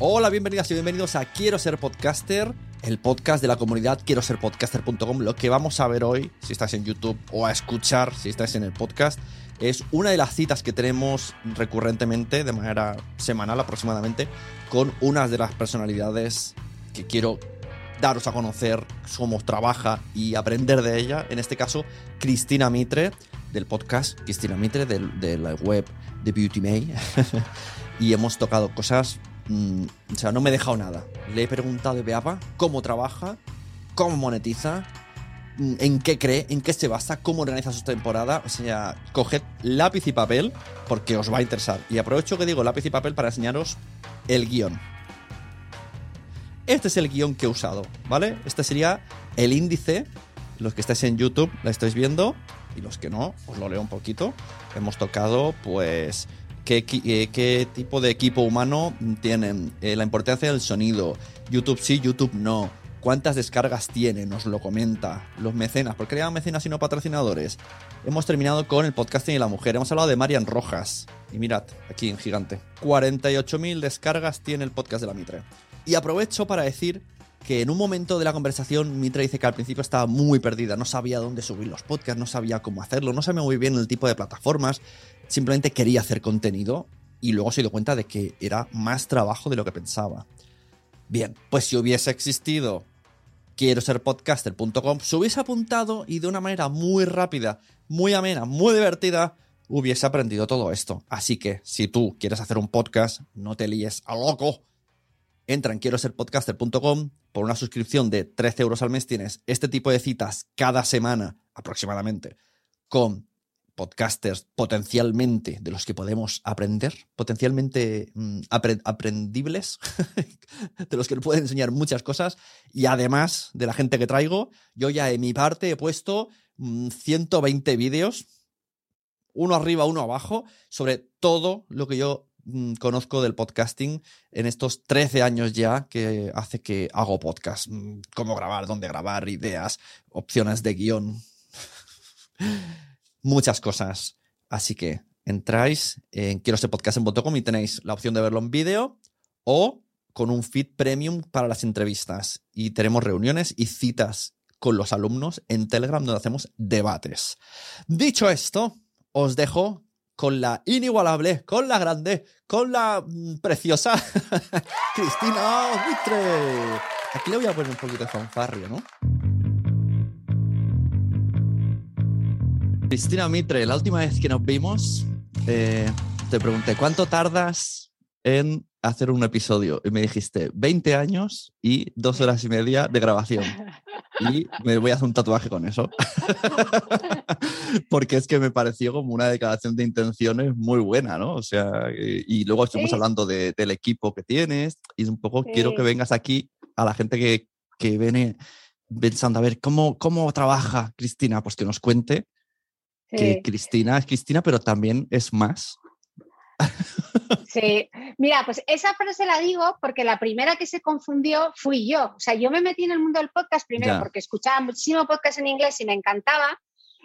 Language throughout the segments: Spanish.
Hola, bienvenidas y bienvenidos a Quiero ser podcaster, el podcast de la comunidad quiero ser. Lo que vamos a ver hoy, si estáis en YouTube o a escuchar si estáis en el podcast, es una de las citas que tenemos recurrentemente, de manera semanal aproximadamente, con unas de las personalidades que quiero daros a conocer cómo trabaja y aprender de ella. En este caso, Cristina Mitre, del podcast Cristina Mitre, de, la web de Beauty May. y hemos tocado cosas Mm, o sea, no me he dejado nada. Le he preguntado de Beapa cómo trabaja, cómo monetiza, mm, en qué cree, en qué se basa, cómo organiza su temporada. O sea, coged lápiz y papel porque os va a interesar. Y aprovecho que digo lápiz y papel para enseñaros el guion. Este es el guion que he usado, ¿vale? Este sería el índice. Los que estáis en YouTube la estáis viendo y los que no, os lo leo un poquito. Hemos tocado, pues, eh, qué, tipo de equipo humano tienen, eh, la importancia del sonido, YouTube sí, YouTube no, cuántas descargas tiene, nos lo comenta, los mecenas, ¿por qué le mecenas y no patrocinadores? Hemos terminado con el podcasting y la mujer, hemos hablado de Marian Rojas, y mirad, aquí en gigante, 48.000 descargas tiene el podcast de la Mitre. Y aprovecho para decir que en un momento de la conversación Mitre dice que al principio estaba muy perdida, no sabía dónde subir los podcasts, no sabía cómo hacerlo, no sabía muy bien el tipo de plataformas, simplemente quería hacer contenido y luego se dio cuenta de que era más trabajo de lo que pensaba. Bien, pues si hubiese existido quiero ser se hubiese apuntado y de una manera muy rápida, muy amena, muy divertida, hubiese aprendido todo esto. Así que si tú quieres hacer un podcast, no te líes a loco. Entra en quiero ser por una suscripción de 13 euros al mes tienes este tipo de citas cada semana aproximadamente con podcasters potencialmente de los que podemos aprender, potencialmente mm, aprendibles, de los que nos pueden enseñar muchas cosas. Y además de la gente que traigo, yo ya en mi parte he puesto 120 mm, vídeos, uno arriba, uno abajo, sobre todo lo que yo conozco del podcasting en estos 13 años ya que hace que hago podcast. Cómo grabar, dónde grabar, ideas, opciones de guion muchas cosas. Así que entráis en quiero ser podcast.com y tenéis la opción de verlo en vídeo o con un feed premium para las entrevistas. Y tenemos reuniones y citas con los alumnos en Telegram donde hacemos debates. Dicho esto, os dejo con la inigualable, con la grande, con la mm, preciosa Cristina Mitre. Aquí le voy a poner un poquito de fanfarrio, ¿no? Cristina Mitre, la última vez que nos vimos, eh, te pregunté, ¿cuánto tardas en hacer un episodio? Y me dijiste, 20 años y dos horas y media de grabación. Y me voy a hacer un tatuaje con eso. Porque es que me pareció como una declaración de intenciones muy buena, ¿no? O sea, y, luego estuvimos hablando del equipo que tienes y un poco quiero que vengas aquí a la gente que, que viene pensando, a ver, ¿cómo, ¿cómo trabaja Cristina? Pues que nos cuente que Cristina es Cristina, pero también es más. Sí, mira, pues esa frase la digo porque la primera que se confundió fui yo. O sea, yo me metí en el mundo del podcast primero porque escuchaba muchísimo podcast en inglés y me encantaba.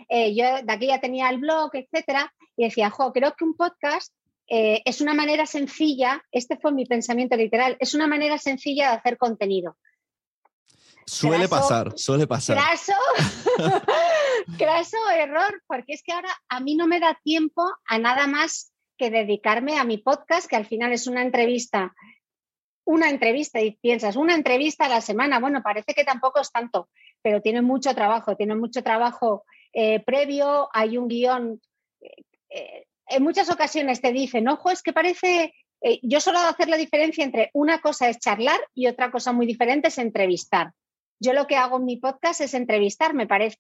Eh, yo de aquí ya tenía el blog, etcétera, y decía, jo, creo que un podcast eh, es una manera sencilla, este fue mi pensamiento literal, es una manera sencilla de hacer contenido. Suele pasar, suele pasar. Craso, craso error, porque es que ahora a mí no me da tiempo a nada más dedicarme a mi podcast, que al final es una entrevista. Una entrevista y piensas, una entrevista a la semana, bueno, parece que tampoco es tanto, pero tiene mucho trabajo, tiene mucho trabajo eh, previo, hay un guion. Eh, eh, en muchas ocasiones te dicen, ojo, es que parece, yo solo hacer la diferencia entre una cosa es charlar y otra cosa muy diferente es entrevistar. Yo lo que hago en mi podcast es entrevistar, me parece.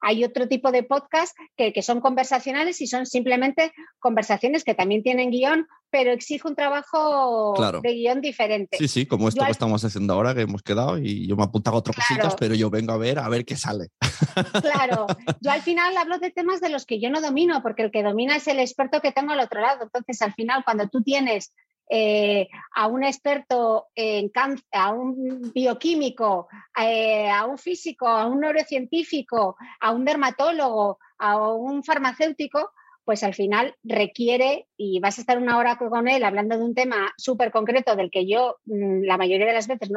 Hay otro tipo de podcast que, son conversacionales y son simplemente conversaciones que también tienen guion, pero exige un trabajo de guion diferente. Sí, sí, como esto que estamos haciendo ahora, que hemos quedado y yo me apuntado a otras cositas, pero yo vengo a ver a ver qué sale. Claro, yo al final hablo de temas de los que yo no domino, porque el que domina es el experto que tengo al otro lado. Entonces, al final, cuando tú tienes eh, a un experto en cáncer, a un bioquímico, eh, a un físico, a un neurocientífico, a un dermatólogo, a un farmacéutico, pues al final requiere, y vas a estar una hora con él hablando de un tema súper concreto del que yo mm, la mayoría de las veces,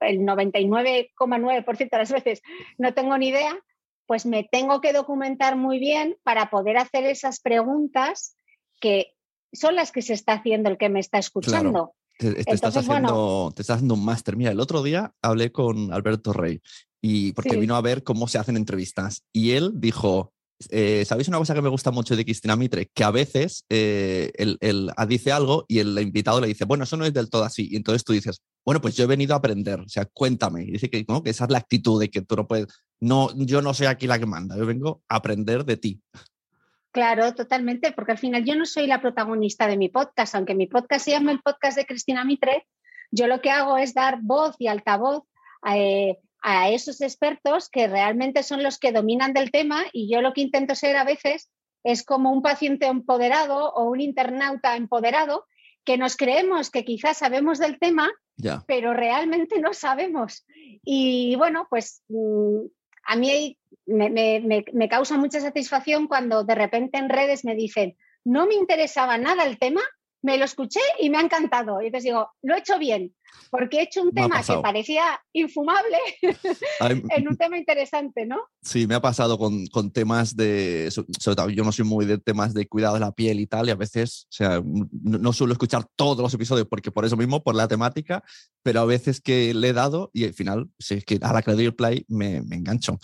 el 99,9% de las veces no tengo ni idea, pues me tengo que documentar muy bien para poder hacer esas preguntas que son las que se está haciendo el que me está escuchando. Te, estás haciendo, te estás haciendo un máster. Mira, el otro día hablé con Alberto Rey y porque vino a ver cómo se hacen entrevistas y él dijo, eh, ¿sabéis una cosa que me gusta mucho de Cristina Mitre? Que a veces eh, él, dice algo y el invitado le dice, bueno, eso no es del todo así. Y entonces tú dices, bueno, pues yo he venido a aprender, o sea, cuéntame. Y dice que, que esa es la actitud de que tú no puedes, no, yo no soy aquí la que manda, yo vengo a aprender de ti. Claro, totalmente, porque al final yo no soy la protagonista de mi podcast, aunque mi podcast se llama el podcast de Cristina Mitre, yo lo que hago es dar voz y altavoz eh, a, esos expertos que realmente son los que dominan del tema y yo lo que intento ser a veces es como un paciente empoderado o un internauta empoderado que nos creemos que quizás sabemos del tema, pero realmente no sabemos. Y bueno, pues mm, a mí me, causa mucha satisfacción cuando de repente en redes me dicen, no me interesaba nada el tema, me lo escuché y me ha encantado. Y entonces digo, lo he hecho bien, porque he hecho un tema que parecía infumable en un tema interesante, ¿no? Sí, me ha pasado con, temas de, sobre todo yo no soy muy de temas de cuidado de la piel y tal, y a veces, o sea, no, suelo escuchar todos los episodios porque por eso mismo, por la temática, pero a veces que le he dado y al final, si es que a la que le doy el play, me, me engancho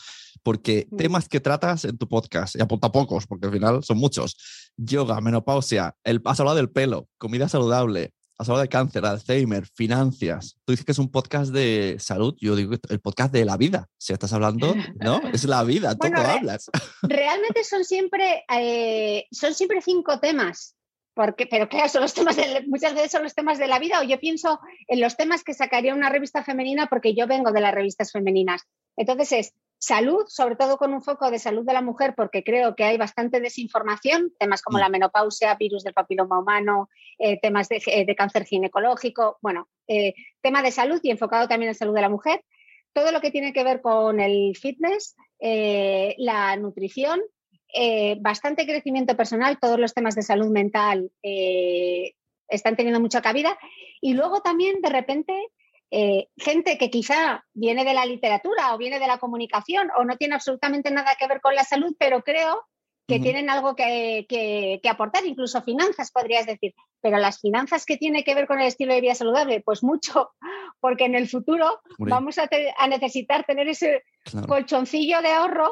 porque mm. temas que tratas en tu podcast, y apunta pocos, porque al final son muchos, yoga, menopausia, el, has hablado del pelo, comida saludable, has hablado de cáncer, Alzheimer, finanzas. Tú dices que es un podcast de salud, yo digo el podcast de la vida. Si estás hablando, ¿no? Es la vida, todo hablas. Realmente son siempre, eh, son siempre cinco temas. Porque, pero claro, son los temas muchas veces son los temas de la vida, o yo pienso en los temas que sacaría una revista femenina porque yo vengo de las revistas femeninas. Entonces es Salud, sobre todo con un foco de salud de la mujer, porque creo que hay bastante desinformación, temas como mm. la menopausia, virus del papiloma humano, eh, temas eh, de, cáncer ginecológico, bueno, eh, tema de salud y enfocado también en salud de la mujer. Todo lo que tiene que ver con el fitness, la nutrición, bastante crecimiento personal, todos los temas de salud mental están teniendo mucha cabida. Y luego también, de repente, eh, gente que quizá viene de la literatura o viene de la comunicación o no tiene absolutamente nada que ver con la salud, pero creo que tienen algo que, aportar, incluso finanzas, podrías decir. Pero las finanzas que tiene que ver con el estilo de vida saludable, pues mucho, porque en el futuro vamos a, necesitar tener ese colchoncillo de ahorro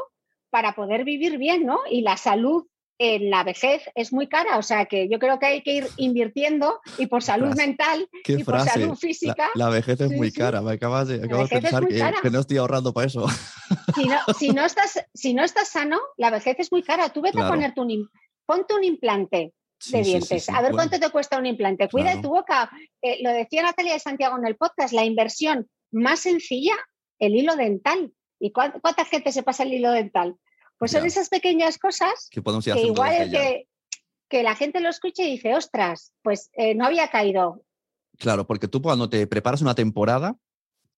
para poder vivir bien, ¿no? Y la salud en la vejez es muy cara, o sea que yo creo que hay que ir invirtiendo y por salud mental y por salud física. La, vejez es muy cara, me acabas de, pensar que, no estoy ahorrando para eso. Si no, estás, si no estás sano, la vejez es muy cara. Tú vete a ponerte un, ponte un implante de dientes. a ver cuánto te cuesta un implante. Cuida tu boca. Eh, lo decía Natalia de Santiago en el podcast, la inversión más sencilla, el hilo dental. ¿Y cuánta gente se pasa el hilo dental? Pues son esas pequeñas cosas que, igual que, que la gente lo escuche y dice, ostras, pues eh, no había caído. Claro, porque tú cuando te preparas una temporada,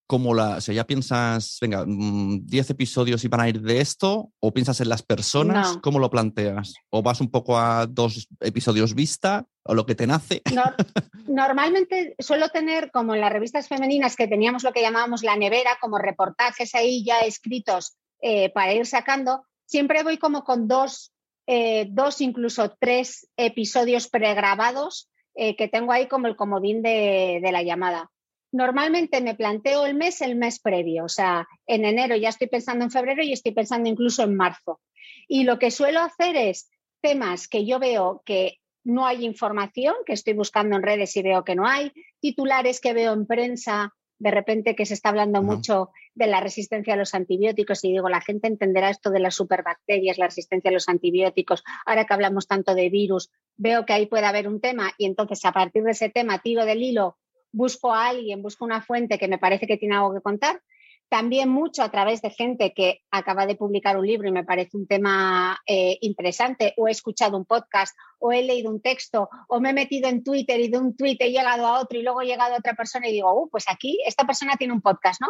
¿cómo la, o sea, ya piensas, venga, 10 mm, episodios y van a ir de esto? ¿O piensas en las personas? ¿Cómo lo planteas? ¿O vas un poco a dos episodios vista o lo que te nace? normalmente suelo tener, como en las revistas femeninas, que teníamos lo que llamábamos la nevera, como reportajes ahí ya escritos eh, para ir sacando, siempre voy como con dos, eh, dos incluso tres episodios pregrabados eh, que tengo ahí como el comodín de, de la llamada normalmente me planteo el mes el mes previo, o sea, en enero ya estoy pensando en febrero y estoy pensando incluso en marzo. Y lo que suelo hacer es temas que yo veo que no hay información, que estoy buscando en redes y veo que no hay, titulares que veo en prensa, de repente que se está hablando mucho de la resistencia a los antibióticos y digo, la gente entenderá esto de las superbacterias, la resistencia a los antibióticos, ahora que hablamos tanto de virus, veo que ahí puede haber un tema y entonces a partir de ese tema tiro del hilo busco a alguien, busco una fuente que me parece que tiene algo que contar. También mucho a través de gente que acaba de publicar un libro y me parece un tema eh, interesante, o he escuchado un podcast, o he leído un texto, o me he metido en Twitter y de un tweet he llegado a otro y luego he llegado a otra persona y digo, uh, pues aquí esta persona tiene un podcast, ¿no?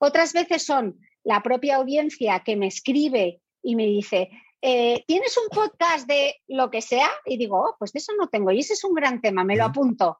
Otras veces son la propia audiencia que me escribe y me dice, eh, ¿tienes un podcast de lo que sea? Y digo, oh, pues de eso no tengo y ese es un gran tema, me lo apunto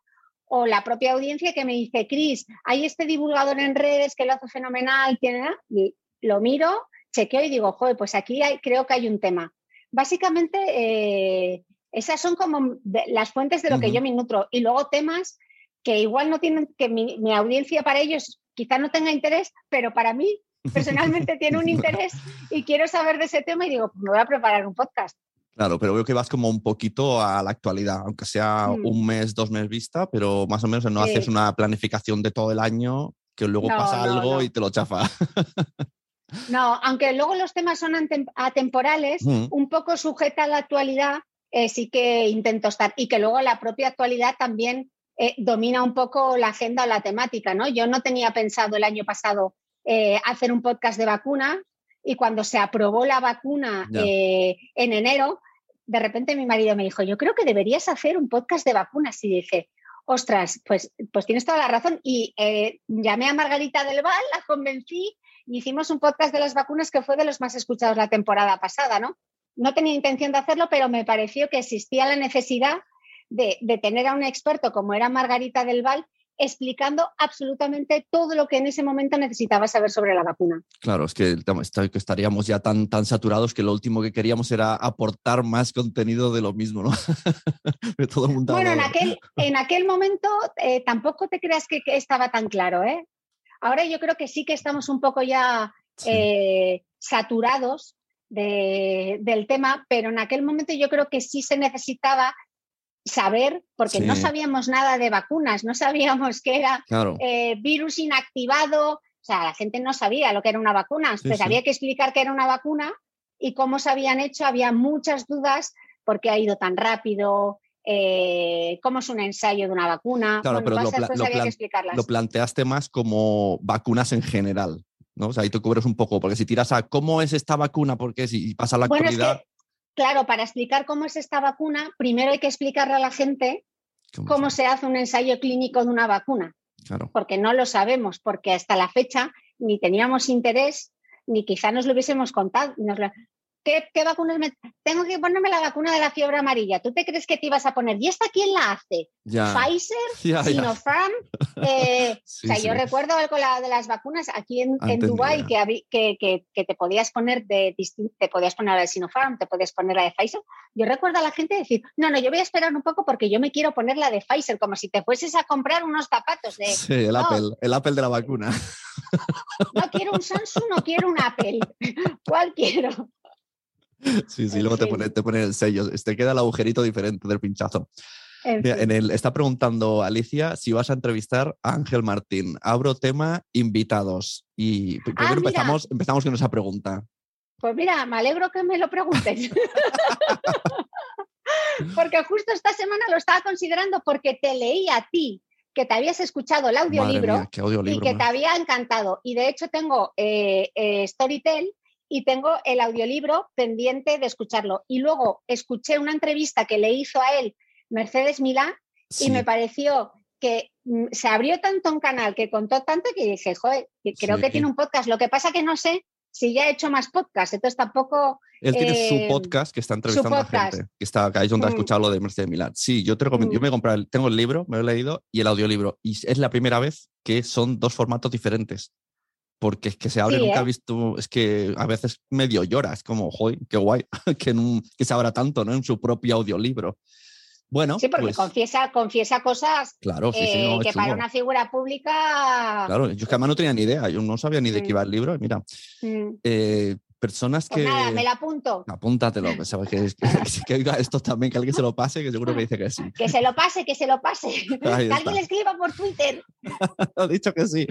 o la propia audiencia que me dice, Cris, hay este divulgador en redes que lo hace fenomenal, tiene, y lo miro, chequeo y digo, joder, pues aquí creo que hay un tema. Básicamente, eh, esas son como las fuentes de lo que yo me nutro. Y luego temas que igual no tienen, que mi, mi audiencia para ellos quizá no tenga interés, pero para mí personalmente tiene un interés y quiero saber de ese tema y digo, pues me voy a preparar un podcast. Claro, pero veo que vas como un poquito a la actualidad, aunque sea mm. un mes, dos meses vista, pero más o menos no haces una planificación de todo el año que luego pasa algo y te lo chafa. no, aunque luego los temas son atemporales, mm. un poco sujeta a la actualidad, eh, sí que intento estar. Y que luego la propia actualidad también eh, domina un poco la agenda o la temática, ¿no? Yo no tenía pensado el año pasado eh, hacer un podcast de vacunas, y cuando se aprobó la vacuna eh, en enero, de repente mi marido me dijo, yo creo que deberías hacer un podcast de vacunas. Y dije, ostras, pues, pues tienes toda la razón. Y eh, llamé a Margarita del Val, la convencí y hicimos un podcast de las vacunas que fue de los más escuchados la temporada pasada, ¿no? No tenía intención de hacerlo, pero me pareció que existía la necesidad de, de tener a un experto como era Margarita del Val explicando absolutamente todo lo que en ese momento necesitaba saber sobre la vacuna. Claro, es que estaríamos ya tan, tan saturados que lo último que queríamos era aportar más contenido de lo mismo, ¿no? todo el mundo bueno, en aquel, en aquel momento eh, tampoco te creas que, estaba tan claro, ¿eh? Ahora yo creo que sí que estamos un poco ya eh, saturados del tema, pero en aquel momento yo creo que sí se necesitaba saber, porque no sabíamos nada de vacunas, no sabíamos que era eh, virus inactivado, o sea, la gente no sabía lo que era una vacuna, entonces había que explicar qué era una vacuna y cómo se habían hecho, había muchas dudas porque ha ido tan rápido, eh, cómo es un ensayo de una vacuna. Claro, pero lo, planteaste más como vacunas en general. ¿no? O sea, ahí te cubres un poco, porque si tiras a cómo es esta vacuna, porque si pasa la actualidad. Claro, para explicar cómo es esta vacuna, primero hay que explicarle a la gente cómo, se hace un ensayo clínico de una vacuna. Porque no lo sabemos, porque hasta la fecha ni teníamos interés, ni quizá nos lo hubiésemos contado. ¿Qué, vacunas me.? Tengo que ponerme la vacuna de la fiebre amarilla. ¿Tú te crees que te ibas a poner? ¿Y esta quién la hace? ¿Pfizer? ¿Sinopharm? Eh, o sea, yo recuerdo algo de las vacunas aquí en, en Dubái que, que, que, te podías poner de te podías poner la de Sinopharm, te podías poner la de Pfizer. Yo recuerdo a la gente decir, no, no, yo voy a esperar un poco porque yo me quiero poner la de Pfizer, como si te fueses a comprar unos zapatos de. Sí, el Apple, el Apple de la vacuna. No quiero un Samsung, no quiero un Apple. ¿Cuál quiero? Sí, sí, luego te pone, te el sello. Te queda el agujerito diferente del pinchazo. en el, está preguntando Alicia si vas a entrevistar a Ángel Martín. Abro tema invitados. Y ah, empezamos, empezamos con esa pregunta. Pues mira, me alegro que me lo preguntes. porque justo esta semana lo estaba considerando porque te leí a ti que te habías escuchado el audiolibro, y que te había encantado. Y de hecho tengo eh, eh, Storytel y tengo el audiolibro pendiente de escucharlo. Y luego escuché una entrevista que le hizo a él Mercedes Milán y me pareció que mm, se abrió tanto un canal, que contó tanto que dije, joder, creo que tiene un podcast. Lo que pasa que no sé si ya ha hecho más podcasts, entonces tampoco... Él tiene su eh, podcast que está entrevistando a gente, que está acá, es donde ha mm. escuchado lo de Mercedes Milán. Sí, yo te recomiendo, yo mm. me he comprado, tengo el libro, me lo he leído, y el audiolibro, y es la primera vez que son dos formatos diferentes. Porque es que se abre, nunca he ¿eh? visto, es que a veces medio lloras, como, joder, qué guay, que, que se abra tanto, ¿no? En su propio audiolibro. Bueno, sí, porque pues confiesa, confiesa cosas claro, eh, que para una figura pública. Claro, yo es que además no tenía ni idea, yo no sabía ni de qué iba el libro. Mira, mm. eh, personas pues que. Nada, me lo apunto. Apúntatelo, que, que, oiga esto también, que alguien se lo pase, que seguro que dice que sí. Que se lo pase, que se lo pase. que alguien le escriba por Twitter. ha dicho que sí.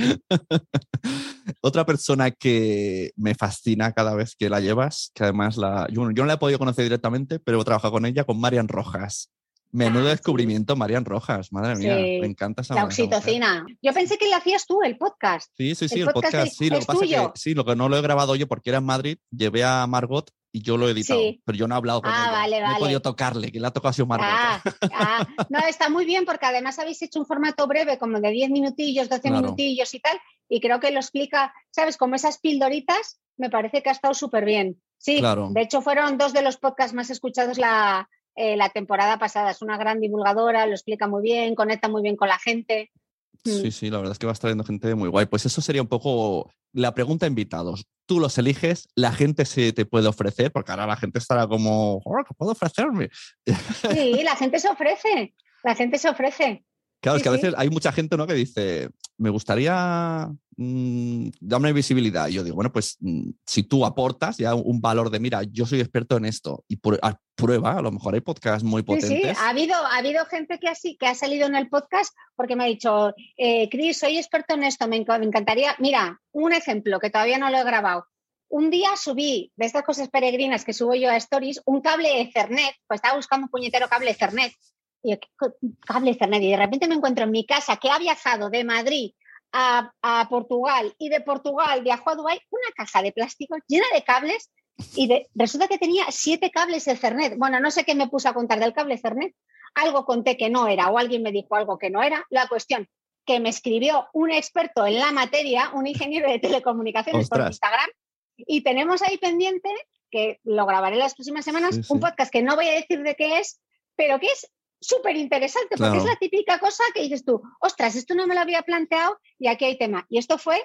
Otra persona que me fascina cada vez que la llevas, que además la, yo, yo no la he podido conocer directamente, pero he trabajado con ella, con Marian Rojas. Menudo ah, descubrimiento, Marian Rojas. Madre mía, me encanta esa La oxitocina. Yo pensé que lo hacías tú, el podcast. Sí, sí, sí, el, podcast, sí. Lo que pasa es que sí, lo que no lo he grabado yo porque era en Madrid, llevé a Margot y yo lo he editado, pero yo no he hablado con ah, Vale, no he podido tocarle, que le ha tocado a Margot. Ah, ah, no, está muy bien porque además habéis hecho un formato breve, como de 10 minutillos, 12 minutillos y tal, y creo que lo explica, ¿sabes? Como esas pildoritas, me parece que ha estado súper bien. Sí, claro. de hecho fueron dos de los podcasts más escuchados la, eh, la temporada pasada. Es una gran divulgadora, lo explica muy bien, conecta muy bien con la gente. Sí, mm. sí, la verdad es que va trayendo gente muy guay. Pues eso sería un poco la pregunta invitados. Tú los eliges, la gente se te puede ofrecer, porque ahora la gente estará como, ¿qué puedo ofrecerme? Sí, la gente se ofrece, la gente se ofrece. Claro, es que a veces hay mucha gente ¿no? que dice, me gustaría mmm, darme visibilidad. Y yo digo, bueno, pues mm, si tú aportas ya un valor de, mira, yo soy experto en esto y prueba, a lo mejor hay podcasts muy potentes. Sí, sí. Ha, habido, ha habido gente que, así, que ha salido en el podcast porque me ha dicho, eh, Cris, soy experto en esto, me, encantaría, mira, un ejemplo que todavía no lo he grabado. Un día subí de estas cosas peregrinas que subo yo a Stories un cable Ethernet, pues estaba buscando un puñetero cable Ethernet y cable Ethernet, y de repente me encuentro en mi casa que ha viajado de Madrid a, Portugal y de Portugal viajó a Dubái una caja de plástico llena de cables y resulta que tenía siete cables Ethernet. Bueno, no sé qué me puse a contar del cable Ethernet. Algo conté que no era o alguien me dijo algo que no era. La cuestión que me escribió un experto en la materia, un ingeniero de telecomunicaciones por Instagram, y tenemos ahí pendiente, que lo grabaré las próximas semanas, un podcast que no voy a decir de qué es, pero que es súper interesante, porque es la típica cosa que dices tú, ostras, esto no me lo había planteado y aquí hay tema. Y esto fue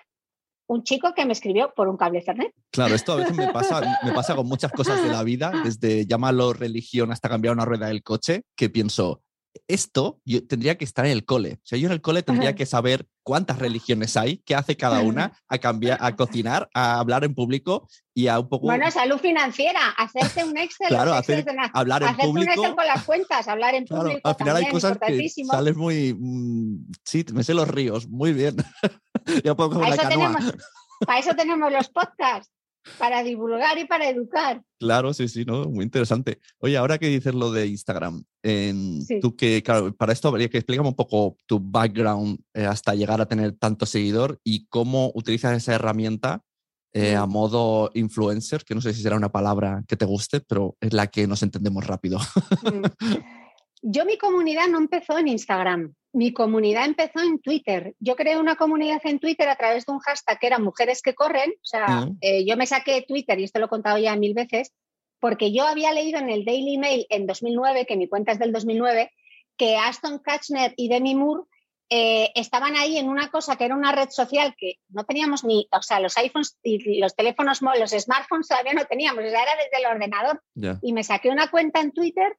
un chico que me escribió por un cable Ethernet. Claro, esto a veces me pasa, me pasa con muchas cosas de la vida, desde llamarlo religión hasta cambiar una rueda del coche, que pienso, esto yo tendría que estar en el cole. O sea, yo en el cole tendría que saber cuántas religiones hay, qué hace cada una, a cambiar, a cocinar, a hablar en público y a un poco. Bueno, salud financiera, hacerte un Excel. claro, hacer, hablar en público. un Excel con las cuentas, hablar en público. al final hay cosas que sales muy. Mm, sí, me sé los ríos, muy bien. ya puedo coger la canoa. para eso tenemos los podcasts para divulgar y para educar. Claro, sí, sí, ¿no? Muy interesante. Oye, ahora que dices lo de Instagram, tú que, claro, para esto habría que explicar un poco tu background eh, hasta llegar a tener tanto seguidor y cómo utilizas esa herramienta eh, a modo influencer, que no sé si será una palabra que te guste, pero es la que nos entendemos rápido. Mm. Yo mi comunidad no empezó en Instagram, mi comunidad empezó en Twitter. Yo creé una comunidad en Twitter a través de un hashtag que era Mujeres que Corren. O sea, mm. eh, yo me saqué Twitter, y esto lo he contado ya mil veces, porque yo había leído en el Daily Mail en 2009, que mi cuenta es del 2009, que Aston Kutcher y Demi Moore eh, estaban ahí en una cosa que era una red social que no teníamos ni, o sea, los iPhones y los teléfonos, los smartphones todavía no teníamos, o sea, era desde el ordenador. Y me saqué una cuenta en Twitter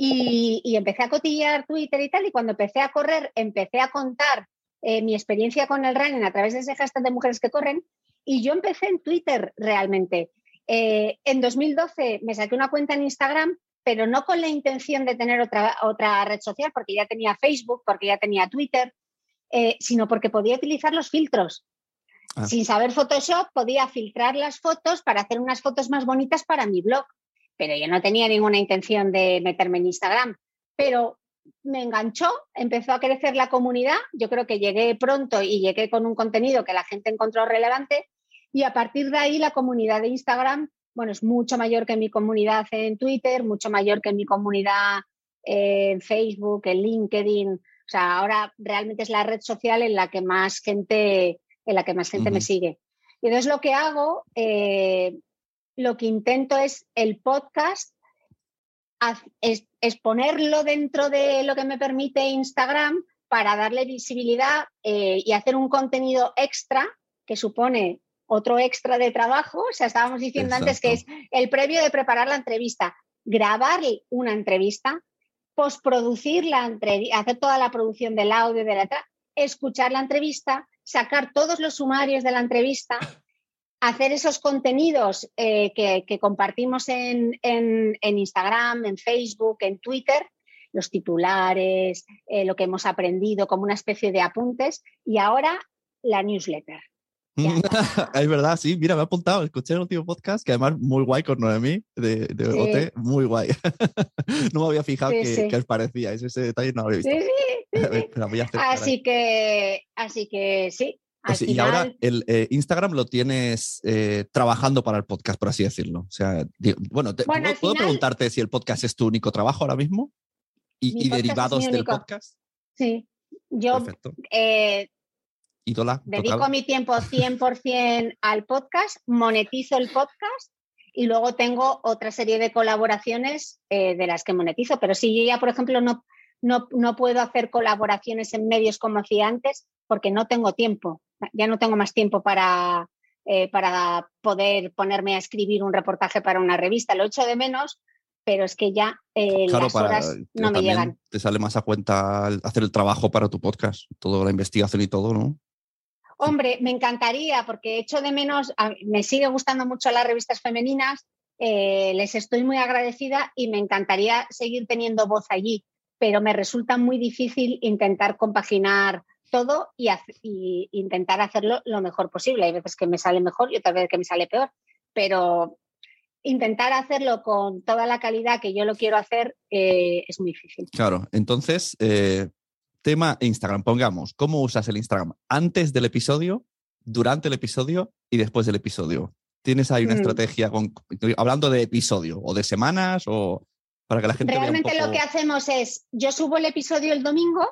y, empecé a cotillear Twitter y tal, y cuando empecé a correr, empecé a contar eh, mi experiencia con el running a través de ese hashtag de mujeres que corren, y yo empecé en Twitter realmente. Eh, en 2012 me saqué una cuenta en Instagram, pero no con la intención de tener otra, otra red social, porque ya tenía Facebook, porque ya tenía Twitter, eh, sino porque podía utilizar los filtros. Ah. Sin saber Photoshop, podía filtrar las fotos para hacer unas fotos más bonitas para mi blog pero yo no tenía ninguna intención de meterme en Instagram. Pero me enganchó, empezó a crecer la comunidad, yo creo que llegué pronto y llegué con un contenido que la gente encontró relevante Y a partir de ahí la comunidad de Instagram, bueno, es mucho mayor que mi comunidad en Twitter, mucho mayor que mi comunidad en Facebook, en LinkedIn. O sea, ahora realmente es la red social en la que más gente, en la que más gente me sigue. Y entonces lo que hago, eh, lo que intento es el podcast, exponerlo dentro de lo que me permite Instagram para darle visibilidad eh, y hacer un contenido extra que supone otro extra de trabajo. O sea, estábamos diciendo antes que es el previo de preparar la entrevista, grabar una entrevista, postproducir la entrevista, hacer toda la producción del audio, de la escuchar la entrevista, sacar todos los sumarios de la entrevista, hacer esos contenidos eh, que, compartimos en, Instagram, en Facebook, en Twitter, los titulares, eh, lo que hemos aprendido como una especie de apuntes y ahora la newsletter. es verdad, sí, mira, me ha apuntado, escuché el último podcast, que además muy guay con Noemí de, de OT, muy guay. no me había fijado que, os parecía, ese, detalle no lo había visto. así que, así que sí. Pues y ahora el eh, Instagram lo tienes eh, trabajando para el podcast, por así decirlo. O sea, bueno, ¿puedo, preguntarte si el podcast es tu único trabajo ahora mismo? ¿Y, derivados del podcast? Sí. Yo eh, Dedico mi tiempo 100% al podcast, monetizo el podcast y luego tengo otra serie de colaboraciones eh, de las que monetizo. Pero si yo ya, por ejemplo, no, no, puedo hacer colaboraciones en medios como hacía antes porque no tengo tiempo. Ya no tengo más tiempo para, eh, para poder ponerme a escribir un reportaje para una revista. Lo echo de menos, pero es que ya eh, las horas no me llegan. Te sale más a cuenta hacer el trabajo para tu podcast, toda la investigación y todo, ¿no? Hombre, me encantaría porque echo de menos, me sigue gustando mucho las revistas femeninas, eh, les estoy muy agradecida y me encantaría seguir teniendo voz allí, pero me resulta muy difícil intentar compaginar todo y, intentar hacerlo lo mejor posible. Hay veces que me sale mejor y otras veces que me sale peor, pero intentar hacerlo con toda la calidad que yo lo quiero hacer eh, es muy difícil. Claro, entonces, eh, tema Instagram, pongamos, ¿cómo usas el Instagram antes del episodio, durante el episodio y después del episodio? ¿Tienes ahí una mm. estrategia hablando de episodio o de semanas o para que la gente Realmente lo que hacemos es, yo subo el episodio el domingo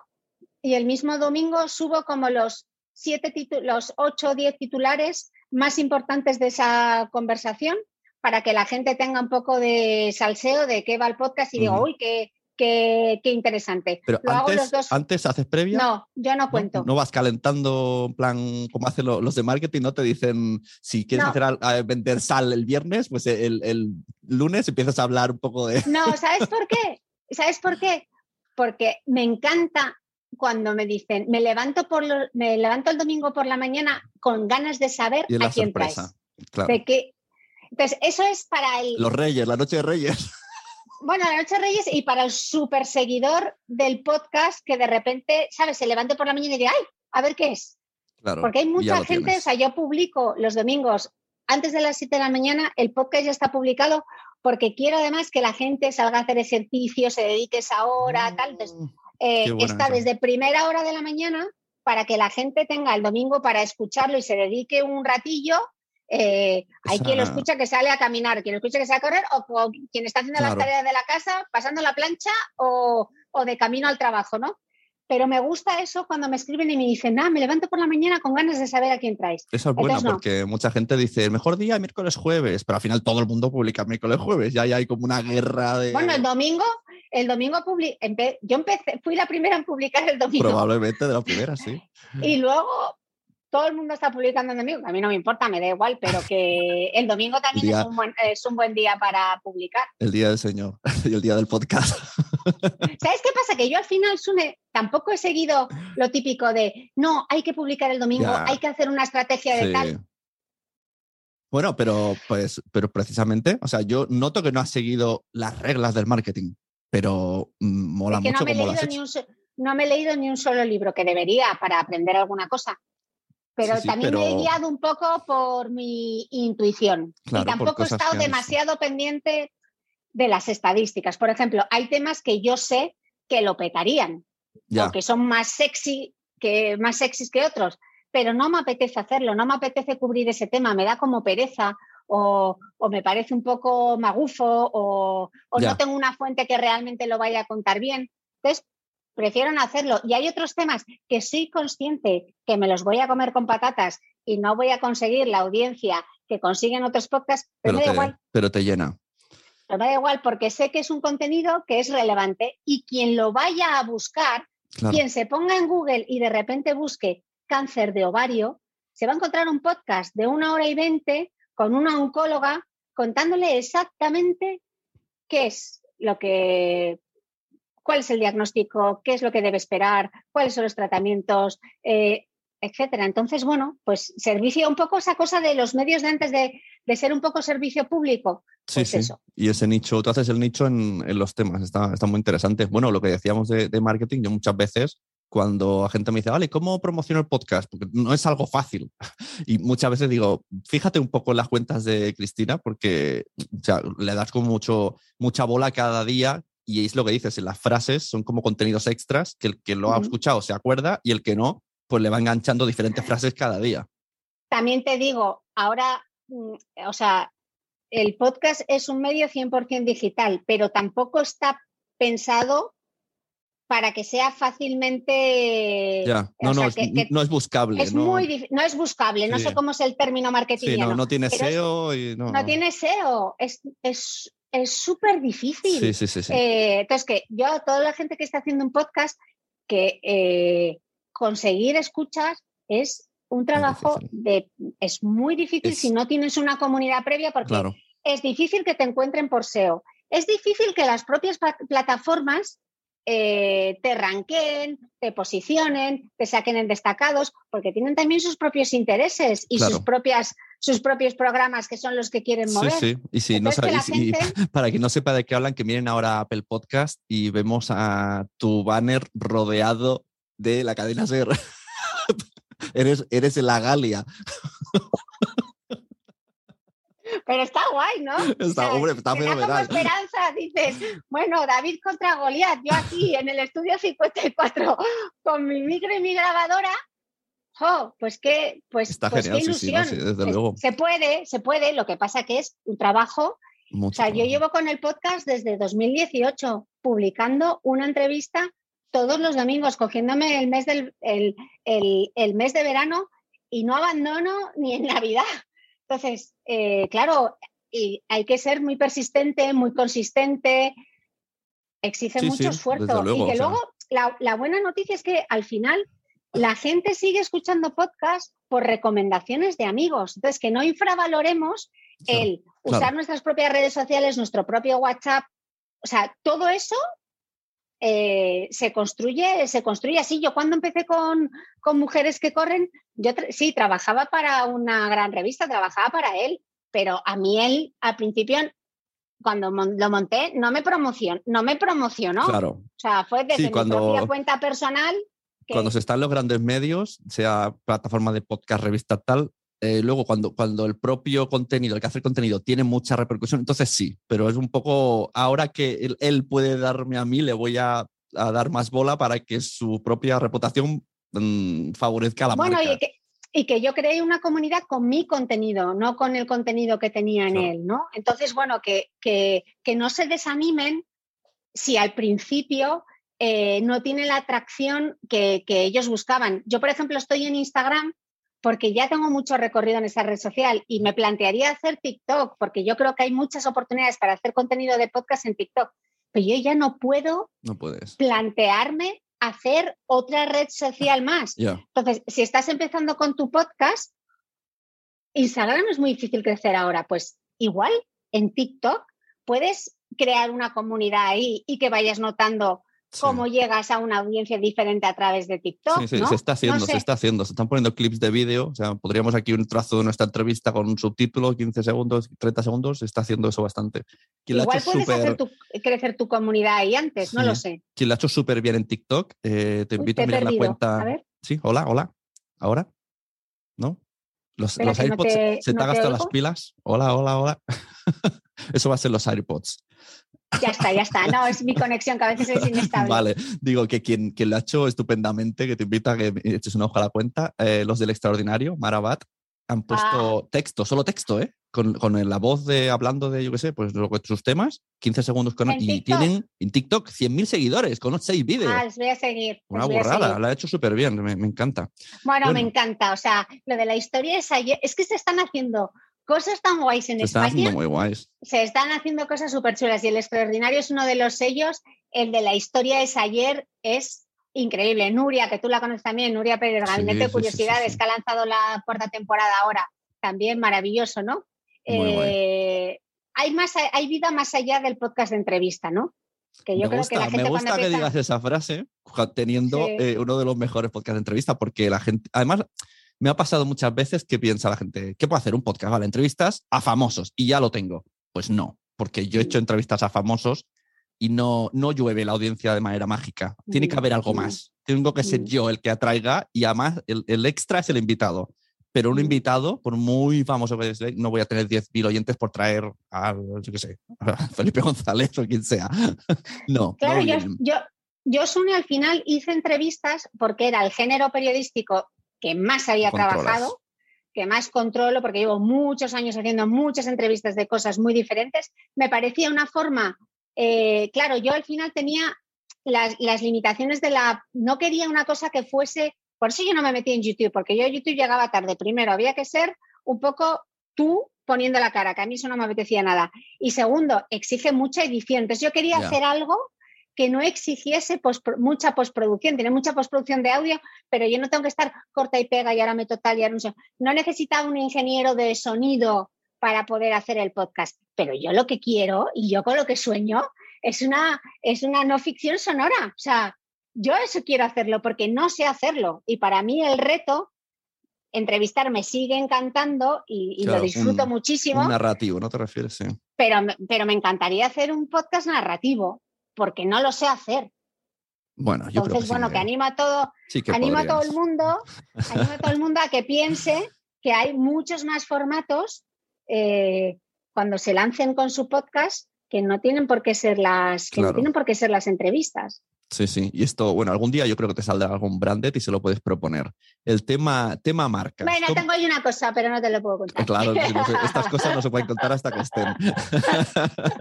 y el mismo domingo subo como los siete los ocho o diez titulares más importantes de esa conversación para que la gente tenga un poco de salseo de qué va el podcast y digo, uy, qué, Qué, interesante. Pero antes, haces previa. No, yo no cuento. No, vas calentando en plan como hacen los de marketing, no te dicen si quieres hacer vender sal el viernes, pues el, lunes empiezas a hablar un poco de. No, ¿sabes por qué? ¿Sabes por qué? Porque me encanta cuando me dicen, me levanto por me levanto el domingo por la mañana con ganas de saber a quién sorpresa. Claro. entonces, eso es para el. Los Reyes, la noche de Reyes. Bueno, la Noche de Reyes y para el super seguidor del podcast que de repente, ¿sabes? Se levante por la mañana y dice, ¡ay! A ver qué es. Claro, Porque hay mucha gente, o sea, yo publico los domingos antes de las 7 de la mañana, el podcast ya está publicado porque quiero además que la gente salga a hacer ejercicio, se dedique esa hora, tal. Entonces, eh, está desde primera hora de la mañana para que la gente tenga el domingo para escucharlo y se dedique un ratillo eh, hay quien lo escucha que sale a caminar, quien lo escucha que sale a correr, o, quien está haciendo las tareas de la casa, pasando la plancha o, de camino al trabajo, ¿no? Pero me gusta eso cuando me escriben y me dicen, ah, me levanto por la mañana con ganas de saber a quién traes. Eso es bueno porque mucha gente dice, el mejor día miércoles jueves, pero al final todo el mundo publica miércoles jueves, ya hay como una guerra de... Bueno, el domingo, el domingo yo empecé, fui la primera en publicar el domingo. Probablemente de la primera, sí. y luego todo el mundo está publicando el domingo, a mí no me importa, me da igual, pero que el domingo también es, un buen, es, un buen, día para publicar. El día del Señor y el día del podcast. ¿Sabes qué pasa? Que yo al final, Sune, tampoco he seguido lo típico de, no, hay que publicar el domingo, hay que hacer una estrategia de tal. Bueno, pero pues, pero precisamente, o sea, yo noto que no has seguido las reglas del marketing, pero mola mucho no como no me he leído ni un solo libro que debería para aprender alguna cosa pero también me he guiado un poco por mi intuición. y tampoco he estado demasiado pendiente de las estadísticas. Por ejemplo, hay temas que yo sé que lo petarían, que son más sexy que más sexys que otros, pero no me apetece hacerlo, no me apetece cubrir ese tema, me da como pereza o, me parece un poco magufo o, no tengo una fuente que realmente lo vaya a contar bien. Entonces, prefiero no hacerlo. Y hay otros temas que soy consciente que me los voy a comer con patatas y no voy a conseguir la audiencia que consiguen otros podcasts, pero, me da igual. Pero te llena. Me da igual porque sé que es un contenido que es relevante y quien lo vaya a buscar, quien se ponga en Google y de repente busque cáncer de ovario, se va a encontrar un podcast de una hora y veinte con una oncóloga contándole exactamente qué es lo que, cuál es el diagnóstico, qué es lo que debe esperar, cuáles son los tratamientos, eh, etcétera. Entonces, bueno, pues servicio, un poco esa cosa de los medios de antes de, ser un poco servicio público. Sí, pues sí. Eso. Y ese nicho, tú haces el nicho en, los temas, está, está, muy interesante. Bueno, lo que decíamos de, de marketing, yo muchas veces cuando la gente me dice, vale, ¿cómo promociono el podcast? Porque no es algo fácil. Y muchas veces digo, fíjate un poco en las cuentas de Cristina, porque le das como mucho, mucha bola cada día y es lo que dices, en las frases son como contenidos extras que el que lo ha escuchado se acuerda y el que no, pues le va enganchando diferentes frases cada día. También te digo, ahora, o sea, el podcast es un medio 100% digital, pero tampoco está pensado para que sea fácilmente. Ya, no, no, es, buscable. Es no, muy no es buscable, no sé cómo es el término marketing. Sí, no, tiene SEO. y no, tiene SEO, es súper difícil. Sí, sí, sí. Eh, entonces, que yo, toda la gente que está haciendo un podcast, que eh, conseguir escuchas es un trabajo de. Es muy difícil si no tienes una comunidad previa, porque es difícil que te encuentren por SEO. Es difícil que las propias plataformas eh, te ranqueen, te posicionen, te saquen en destacados, porque tienen también sus propios intereses y sus, propias, sus propios programas que son los que quieren mover. Sí, sí. Y no para quien no sepa de qué hablan, que miren ahora Apple Podcast y vemos a tu banner rodeado de la cadena SER. Eres, eres la Galia. Pero está guay, ¿no? Está, hombre, está fenomenal. esperanza, dices, bueno, David contra Goliat, yo aquí en el estudio 54 con mi micro y mi grabadora, ¡jo! Pues qué, pues, está pues genial, qué ilusión. Sí, sí, desde luego. Se puede, se puede, lo que pasa que es un trabajo. o sea, yo llevo con el podcast desde 2018, publicando una entrevista todos los domingos, cogiéndome el mes del el, el mes de verano y no abandono ni en Navidad. Entonces, eh, claro, y hay que ser muy persistente, muy consistente, exige mucho esfuerzo. y que luego, la, buena noticia es que al final la gente sigue escuchando podcasts por recomendaciones de amigos. Entonces, que no infravaloremos el usar nuestras propias redes sociales, nuestro propio WhatsApp. O sea, todo eso eh, se construye, se construye así. Yo cuando empecé con, mujeres que corren, yo sí trabajaba para una gran revista, trabajaba para él, pero a mí él al principio cuando lo monté no me promocionó, no me promocionó. Claro. O sea, fue desde mi propia cuenta personal. Cuando se está en los grandes medios, sea plataforma de podcast, revista tal, eh, luego cuando, cuando el propio contenido, el que hace el contenido, tiene mucha repercusión, entonces sí, pero es un poco, ahora que él, puede darme a mí, le voy a, dar más bola para que su propia reputación mm, favorezca a la bueno, marca. Y que, y que yo creé una comunidad con mi contenido, no con el contenido que tenía en él, ¿no? Entonces, bueno, que, que, no se desanimen si al principio eh, no tiene la atracción que, que ellos buscaban. Yo, por ejemplo, estoy en Instagram porque ya tengo mucho recorrido en esa red social y me plantearía hacer TikTok, porque yo creo que hay muchas oportunidades para hacer contenido de podcast en TikTok, pero yo ya no puedo no puedes. plantearme hacer otra red social más. Entonces, si estás empezando con tu podcast, Instagram es muy difícil crecer ahora, pues igual en TikTok puedes crear una comunidad ahí y que vayas notando cómo llegas a una audiencia diferente a través de TikTok. Sí, sí, se está haciendo, se está haciendo. Se están poniendo clips de vídeo. O sea, podríamos aquí un trazo de nuestra entrevista con un subtítulo, 15 segundos, 30 segundos. Se está haciendo eso bastante. Igual puedes hacer crecer tu comunidad ahí antes, no lo sé. Quien lo ha hecho súper bien en TikTok, eh, te invito a mirar la cuenta. Sí, hola, hola. ¿Ahora? ¿No? Los, los AirPods se te han gastado las pilas. Hola, hola, hola. eso va a ser los AirPods. Ya está, ya está. No, es mi conexión que a veces es inestable. Vale, digo que quien, quien lo ha hecho estupendamente, que te invita a que eches una hoja a la cuenta, eh, los del Extraordinario, Marabat, han puesto Ah. texto, solo texto, ¿eh? Con, con la voz de hablando de, yo qué sé, pues sus temas, 15 segundos con ¿En y TikTok? tienen en TikTok 100.000 seguidores con 6 vídeos. Ah, les voy a seguir. Una burrada, la ha hecho súper bien, me, me encanta. Bueno, me encanta. O sea, lo de la historia es ayer. Es que se están haciendo cosas tan guays en Se están España. haciendo muy guays. Se están haciendo cosas súper chulas. Y el extraordinario es uno de los sellos. El de la historia es ayer. Es increíble. Nuria, que tú la conoces también, Nuria Pérez, Gabinete sí, de Curiosidades, sí, sí. que ha lanzado la cuarta temporada ahora. También maravilloso, ¿no? Eh, hay, más, hay vida más allá del podcast de entrevista, ¿no? Que yo me creo gusta, que la gente me gusta que digas esa frase teniendo eh, uno de los mejores podcasts de entrevista, porque la gente, además, me ha pasado muchas veces que piensa la gente, ¿qué puedo hacer? Un podcast, vale, entrevistas a famosos y ya lo tengo. Pues no, porque yo he hecho entrevistas a famosos y no, no llueve la audiencia de manera mágica. Tiene que Mm, haber algo más. Tengo que ser mm. yo el que atraiga y además el, el extra es el invitado. Pero un Mm. invitado, por muy famoso que sea, no voy a tener 10.000 oyentes por traer a, yo qué sé, a Felipe González o quien sea. no. Claro, no yo, yo, yo Sune al final hice entrevistas porque era el género periodístico que más había Controlas. trabajado, que más controlo, porque llevo muchos años haciendo muchas entrevistas de cosas muy diferentes. Me parecía una forma, eh, claro, yo al final tenía las, las limitaciones de la... No quería una cosa que fuese... Por eso yo no me metí en YouTube, porque yo a YouTube llegaba tarde. Primero, había que ser un poco tú poniendo la cara, que a mí eso no me apetecía nada. Y segundo, exige mucha edición. Entonces yo quería hacer algo que no exigiese mucha postproducción. Tiene mucha postproducción de audio, pero yo no tengo que estar corta y pega y ahora me total y ahora no. No necesitaba un ingeniero de sonido para poder hacer el podcast. Pero yo lo que quiero y yo con lo que sueño es una, es una no ficción sonora. O sea, yo eso quiero hacerlo porque no sé hacerlo. Y para mí el reto, entrevistar me sigue encantando y, y Claro, lo disfruto un- muchísimo Un narrativo, ¿no te refieres? Sí. pero, pero me encantaría hacer un podcast narrativo, porque no lo sé hacer. Bueno, yo creo Entonces, que bueno, sí, que animo a todo, sí que animo a todo el mundo, animo a todo el mundo a que piense que hay muchos más formatos eh, cuando se lancen con su podcast que no tienen por qué ser las, que no tienen por qué ser las entrevistas. Sí, sí. Y esto, bueno, algún día yo creo que te saldrá algún branded y se lo puedes proponer. El tema, tema marcas. Bueno, ¿Cómo- tengo ahí una cosa, pero no te lo puedo contar. Claro, estas cosas no se pueden contar hasta que estén.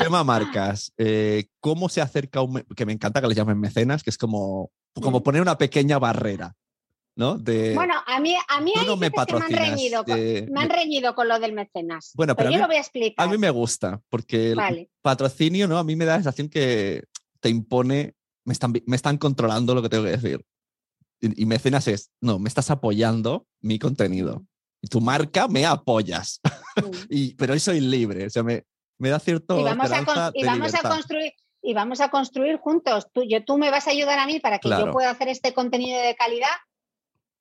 Tema marcas. Eh, ¿Cómo se acerca un... Que me encanta que les llamen mecenas, que es como, como poner una pequeña barrera, ¿no? De, Bueno, a mí, a mí hay no me que me han, reñido con, de- me han reñido con lo del mecenas. Bueno, pero yo mí- lo voy a explicar. a mí me gusta, porque el patrocinio, ¿no? A mí me da la sensación que te impone, me están, me están controlando lo que tengo que decir. Y, y mecenas es, no, me estás apoyando mi contenido. Y tu marca me apoyas. Y, pero hoy soy libre. O sea, me, me da cierto y vamos, a, y vamos construir y vamos a construir juntos. Tú, yo, tú me vas a ayudar a mí para que Claro. yo pueda hacer este contenido de calidad,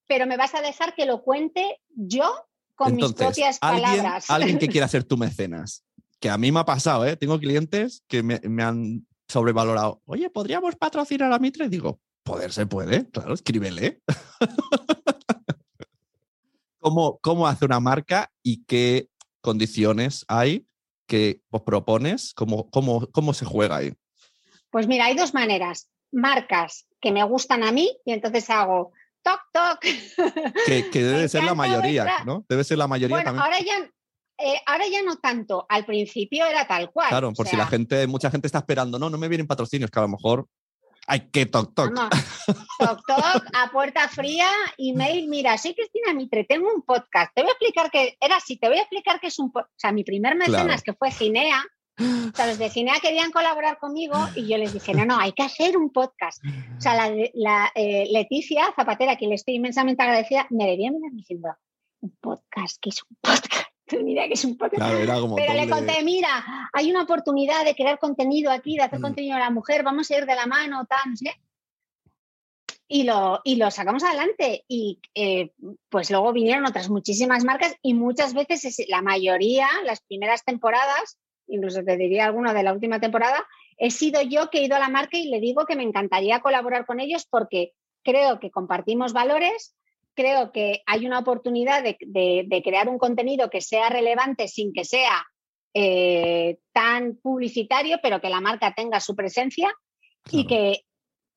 pero me vas a dejar que lo cuente yo con mis propias alguien, palabras. alguien que quiera ser tu mecenas, que a mí me ha pasado, ¿eh? Tengo clientes que me, me han sobrevalorado. Oye, ¿podríamos patrocinar a Mitre? Y digo, poder se puede, claro, escríbele. ¿Cómo, ¿Cómo hace una marca y qué condiciones hay que os propones? ¿Cómo, cómo, cómo se juega ahí? Pues mira, hay dos maneras. Marcas que me gustan a mí y entonces hago toc toc. Que, que debe ser la mayoría, vuestra- ¿no? Debe ser la mayoría bueno, también. ahora ya, eh, ahora ya no tanto. Al principio era tal cual. Claro, por si la gente, mucha gente está esperando, no, no me vienen patrocinios, que a lo mejor hay que toc toc. Vamos, toc toc, a puerta fría, email, mira, soy Cristina Mitre, tengo un podcast, te voy a explicar que, era así, te voy a explicar que es un podcast, o sea, mi primer mecenas, Claro. que fue Ginea, o sea, los de Ginea querían colaborar conmigo y yo les dije, no, no, hay que hacer un podcast. O sea, la, la, eh, Leticia Zapatera, a quien le estoy inmensamente agradecida, me debía mirar diciendo, un podcast, que es un podcast? Mira que es un podcast. Claro, era como Pero le conté, mira, hay una oportunidad de crear contenido aquí, de hacer Mm. contenido a la mujer, vamos a ir de la mano, tal, no sé. Y lo, y lo sacamos adelante. Y eh, pues luego vinieron otras muchísimas marcas y muchas veces, es- la mayoría, las primeras temporadas, incluso te diría alguna de la última temporada, he sido yo que he ido a la marca y le digo que me encantaría colaborar con ellos porque creo que compartimos valores, creo que hay una oportunidad de, de- de crear un contenido que sea relevante sin que sea eh, tan publicitario, pero que la marca tenga su presencia y que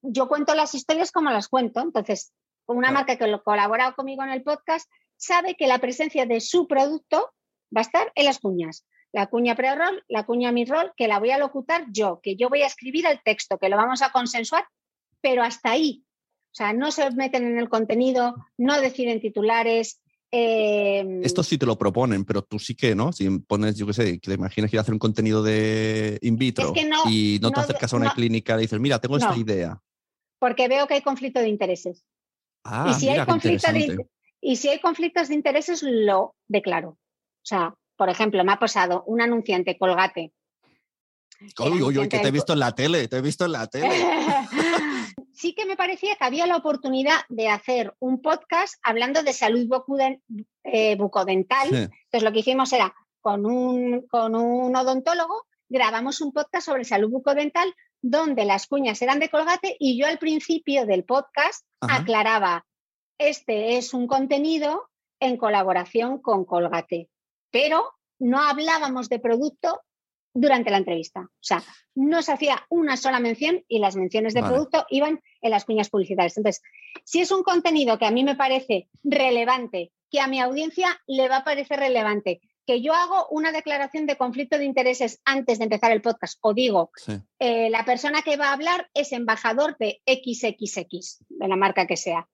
yo cuento las historias como las cuento. Entonces, una marca que lo colabora conmigo en el podcast sabe que la presencia de su producto va a estar en las cuñas. La cuña pre-roll, la cuña mid-roll, que la voy a locutar yo, que yo voy a escribir el texto, que lo vamos a consensuar, pero hasta ahí. O sea, no se meten en el contenido, no deciden titulares, Em, Esto sí te lo proponen, pero tú sí que, ¿no? Si pones, yo qué sé, que te imaginas que ir a hacer un contenido de in vitro y no, te acercas a una clínica y dices, mira, tengo esta idea. Porque veo que hay conflicto de intereses. Ah, y, si hay de, y si hay conflictos de intereses, lo declaro. O sea, por ejemplo, me ha pasado un anunciante colgate. Que te he visto en la tele, te he visto en la tele. sí que me parecía que había la oportunidad de hacer un podcast hablando de salud eh, bucodental. Entonces lo que hicimos era con un, con un odontólogo, grabamos un podcast sobre salud bucodental donde las cuñas eran de colgate y yo al principio del podcast aclaraba, este es un contenido en colaboración con colgate, pero no hablábamos de producto durante la entrevista. O sea, no se hacía una sola mención y las menciones de producto iban en las cuñas publicitarias. Entonces, si es un contenido que a mí me parece relevante, que a mi audiencia le va a parecer relevante, que yo hago una declaración de conflicto de intereses antes de empezar el podcast o digo, eh, la persona que va a hablar es embajador de XXX, de la marca que sea.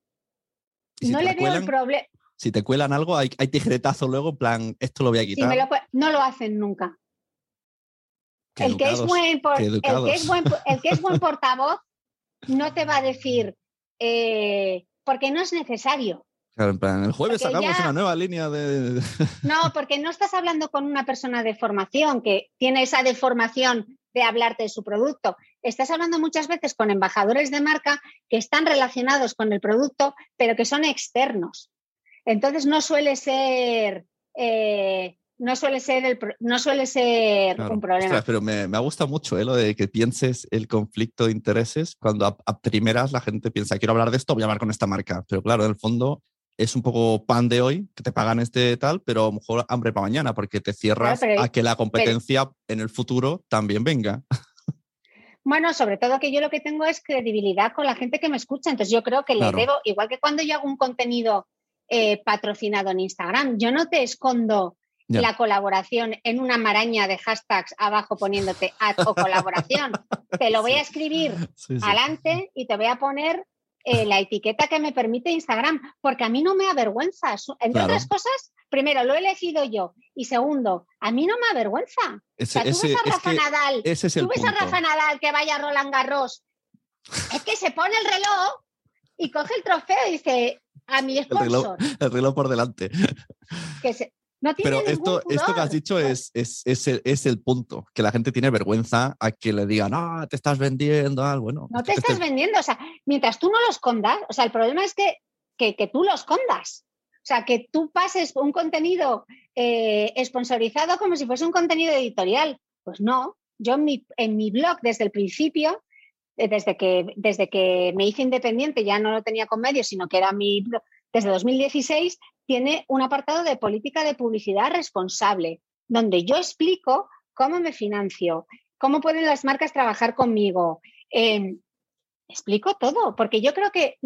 no le veo el problema. Si te cuelan algo, hay, tijeretazo luego, en plan, esto lo voy a quitar. no lo hacen nunca el que, es buen el, que es buen, el que es buen portavoz no te va a decir, eh, porque no es necesario. Claro, en plan, el jueves sacamos una nueva línea de... No, porque no estás hablando con una persona de formación que tiene esa deformación de hablarte de su producto. Estás hablando muchas veces con embajadores de marca que están relacionados con el producto, pero que son externos. Entonces no suele ser eh, no suele ser, el, no suele ser un problema. pero me, me gusta mucho ¿eh? lo de que pienses el conflicto de intereses cuando a, primeras la gente piensa, quiero hablar de esto, voy a hablar con esta marca. Pero claro, en el fondo es un poco pan de hoy, que te pagan este tal, pero a lo mejor hambre para mañana, porque te cierras a que la competencia en el futuro también venga. Bueno, sobre todo que yo lo que tengo es credibilidad con la gente que me escucha. Entonces yo creo que le debo, igual que cuando yo hago un contenido eh, patrocinado en Instagram, yo no te escondo la colaboración en una maraña de hashtags abajo poniéndote ad o colaboración. te lo voy a escribir adelante y te voy a poner eh, la etiqueta que me permite Instagram, porque a mí no me avergüenza. Entre otras cosas, primero, lo he elegido yo. Y segundo, a mí no me avergüenza. Ese, tú ves a Rafa Nadal, tú ves a Rafa Nadal que vaya a Roland Garros, es que se pone el reloj y coge el trofeo y dice a mi sponsor. El reloj, por delante. Que se, pero esto, esto que has dicho es, es, es, el, es, el, punto, que la gente tiene vergüenza a que le digan, ah, te estás vendiendo, algo bueno. No te estás vendiendo, o sea, mientras tú no los escondas, o sea, el problema es que, que, que tú los escondas. O sea, que tú pases un contenido eh, sponsorizado como si fuese un contenido editorial. Pues no, yo en mi, en mi blog desde el principio, eh, desde que, desde que me hice independiente, ya no lo tenía con medios, sino que era mi blog, desde 2016 tiene un apartado de política de publicidad responsable, donde yo explico cómo me financio, cómo pueden las marcas trabajar conmigo. Em, explico todo, porque yo creo que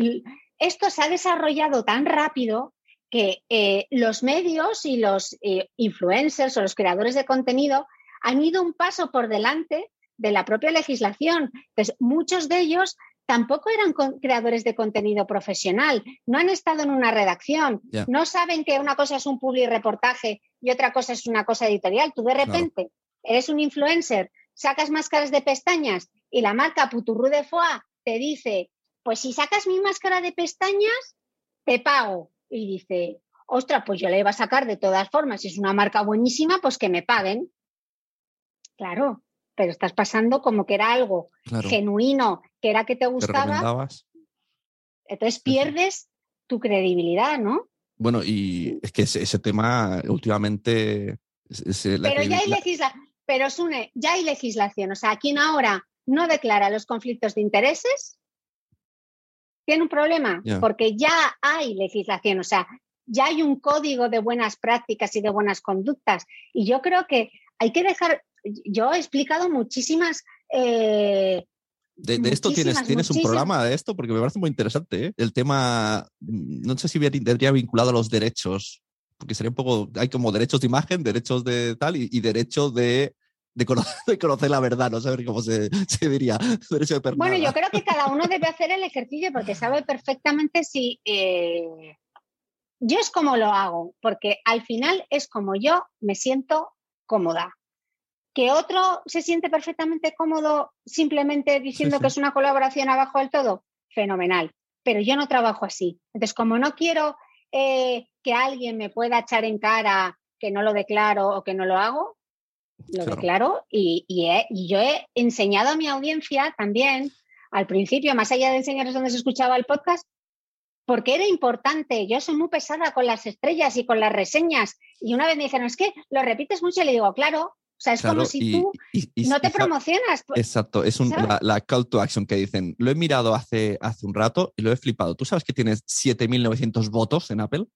esto se ha desarrollado tan rápido que eh, los medios y los eh, influencers o los creadores de contenido han ido un paso por delante de la propia legislación. Entonces, muchos de ellos tampoco eran creadores de contenido profesional, no han estado en una redacción, no saben que una cosa es un public reportaje y otra cosa es una cosa editorial. Tú de repente eres un influencer, sacas máscaras de pestañas y la marca Puturru de Foie te dice, pues si sacas mi máscara de pestañas, te pago. Y dice, ostras, pues yo le iba a sacar de todas formas, si es una marca buenísima, pues que me paguen. Claro, pero estás pasando como que era algo genuino, que era que te gustaba. entonces pierdes tu credibilidad, ¿no? Bueno, y es que ese, tema últimamente... pero ya hay legislación, pero Sune, ya hay legislación. O sea, quien ahora no declara los conflictos de intereses, tiene un problema, porque ya hay legislación. O sea, ya hay un código de buenas prácticas y de buenas conductas. Y yo creo que hay que dejar, yo he explicado muchísimas... Eh, de, esto tienes, tienes un programa de esto porque me parece muy interesante. ¿eh? El tema, mm, no sé si tendría vinculado a los derechos, porque sería un poco, hay como derechos de imagen, derechos de tal y, derechos de, de, conocer, la verdad, no saber cómo se, diría. Derecho de bueno, yo creo que cada uno debe hacer el ejercicio porque sabe perfectamente si... Eh, yo es como lo hago, porque al final es como yo me siento cómoda. Que otro se siente perfectamente cómodo simplemente diciendo que es una colaboración abajo del todo, fenomenal. Pero yo no trabajo así. Entonces, como no quiero eh, que alguien me pueda echar en cara que no lo declaro o que no lo hago, lo declaro y, y, yo he enseñado a mi audiencia también al principio, más allá de enseñarles dónde se escuchaba el podcast, porque era importante. Yo soy muy pesada con las estrellas y con las reseñas. Y una vez me dijeron, es que lo repites mucho y le digo, claro. O sea, es como si tú no te promocionas. Pues, exacto, es la, call to action que dicen. Lo he mirado hace, hace un rato y lo he flipado. ¿Tú sabes que tienes 7.900 votos en Apple?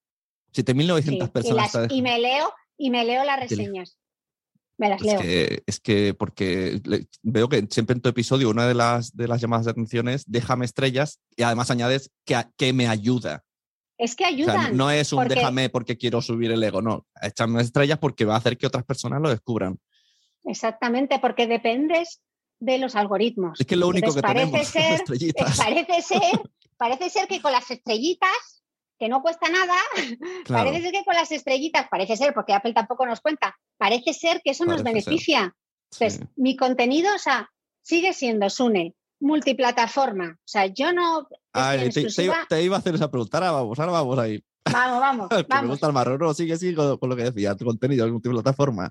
7.900 personas. Y, me leo, y me leo las reseñas. Me las leo. es que porque veo que siempre en tu episodio una de las, de las llamadas de atención es déjame estrellas y además añades que, que me ayuda. Es que ayudan. no es un déjame porque quiero subir el ego, no. Échame estrellas porque va a hacer que otras personas lo descubran. Exactamente, porque dependes de los algoritmos. Es que lo único que parece tenemos ser, estrellitas. Parece ser, parece ser que con las estrellitas que no cuesta nada, parece ser que con las estrellitas, parece ser, porque Apple tampoco nos cuenta, parece ser que eso nos beneficia. Entonces, mi contenido, o sea, sigue siendo Sune, multiplataforma. O sea, yo no. te, iba, a hacer esa pregunta, ahora vamos, ahora vamos ahí. Vamos, vamos. me gusta el marrón, no, sigue, sigue con, lo que decía, tu contenido es multiplataforma.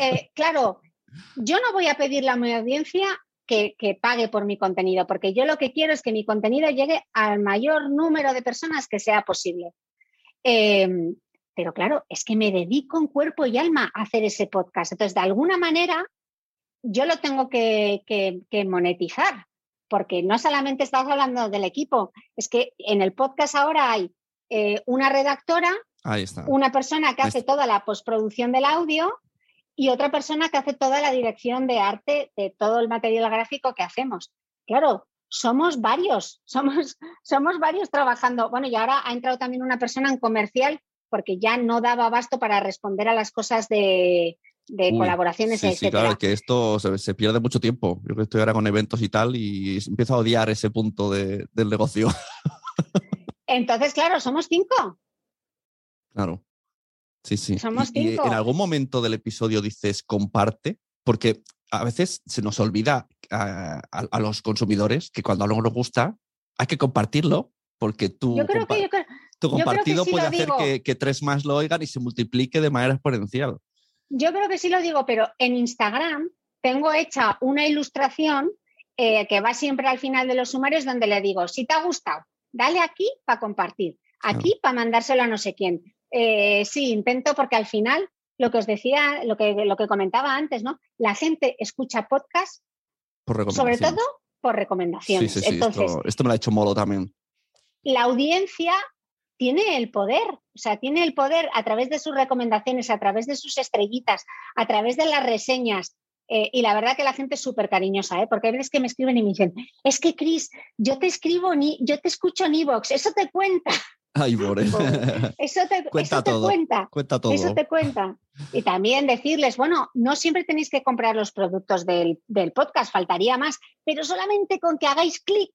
Eh, claro, yo no voy a pedirle a mi audiencia que, pague por mi contenido, porque yo lo que quiero es que mi contenido llegue al mayor número de personas que sea posible. Em, pero claro, es que me dedico en cuerpo y alma a hacer ese podcast. Entonces, de alguna manera, yo lo tengo que, monetizar, porque no solamente estamos hablando del equipo, es que en el podcast ahora hay eh, una redactora, una persona que hace toda la postproducción del audio y otra persona que hace toda la dirección de arte de todo el material gráfico que hacemos. Claro, somos varios, somos, somos varios trabajando. Bueno, y ahora ha entrado también una persona en comercial porque ya no daba abasto para responder a las cosas de, colaboraciones. Sí, sí, claro, que esto se, pierde mucho tiempo. Yo que estoy ahora con eventos y tal y empiezo a odiar ese punto del negocio. Entonces, claro, somos cinco. Claro. Sí, sí. y, en algún momento del episodio dices comparte, porque a veces se nos olvida a, los consumidores que cuando algo nos gusta hay que compartirlo, porque tú, tu compartido puede hacer que, tres más lo oigan y se multiplique de manera exponencial. Yo creo que sí lo digo, pero en Instagram tengo hecha una ilustración eh, que va siempre al final de los sumarios donde le digo, si te ha gustado, dale aquí para compartir, aquí para mandárselo a no sé quién. Eh, sí, intento porque al final, lo que os decía, lo que, lo que comentaba antes, ¿no? La gente escucha podcast sobre todo por recomendaciones. Sí, sí, Entonces, esto, me lo ha hecho Molo también. La audiencia tiene el poder, o sea, tiene el poder a través de sus recomendaciones, a través de sus estrellitas, a través de las reseñas. Eh, y la verdad que la gente es súper cariñosa, ¿eh? porque hay veces que me escriben y me dicen, es que Cris, yo te escribo, ni, yo te escucho en Evox, eso te cuenta. Ay, Eso te cuenta. todo. cuenta. todo. Eso te cuenta. Y también decirles, bueno, no siempre tenéis que comprar los productos del, podcast, faltaría más, pero solamente con que hagáis clic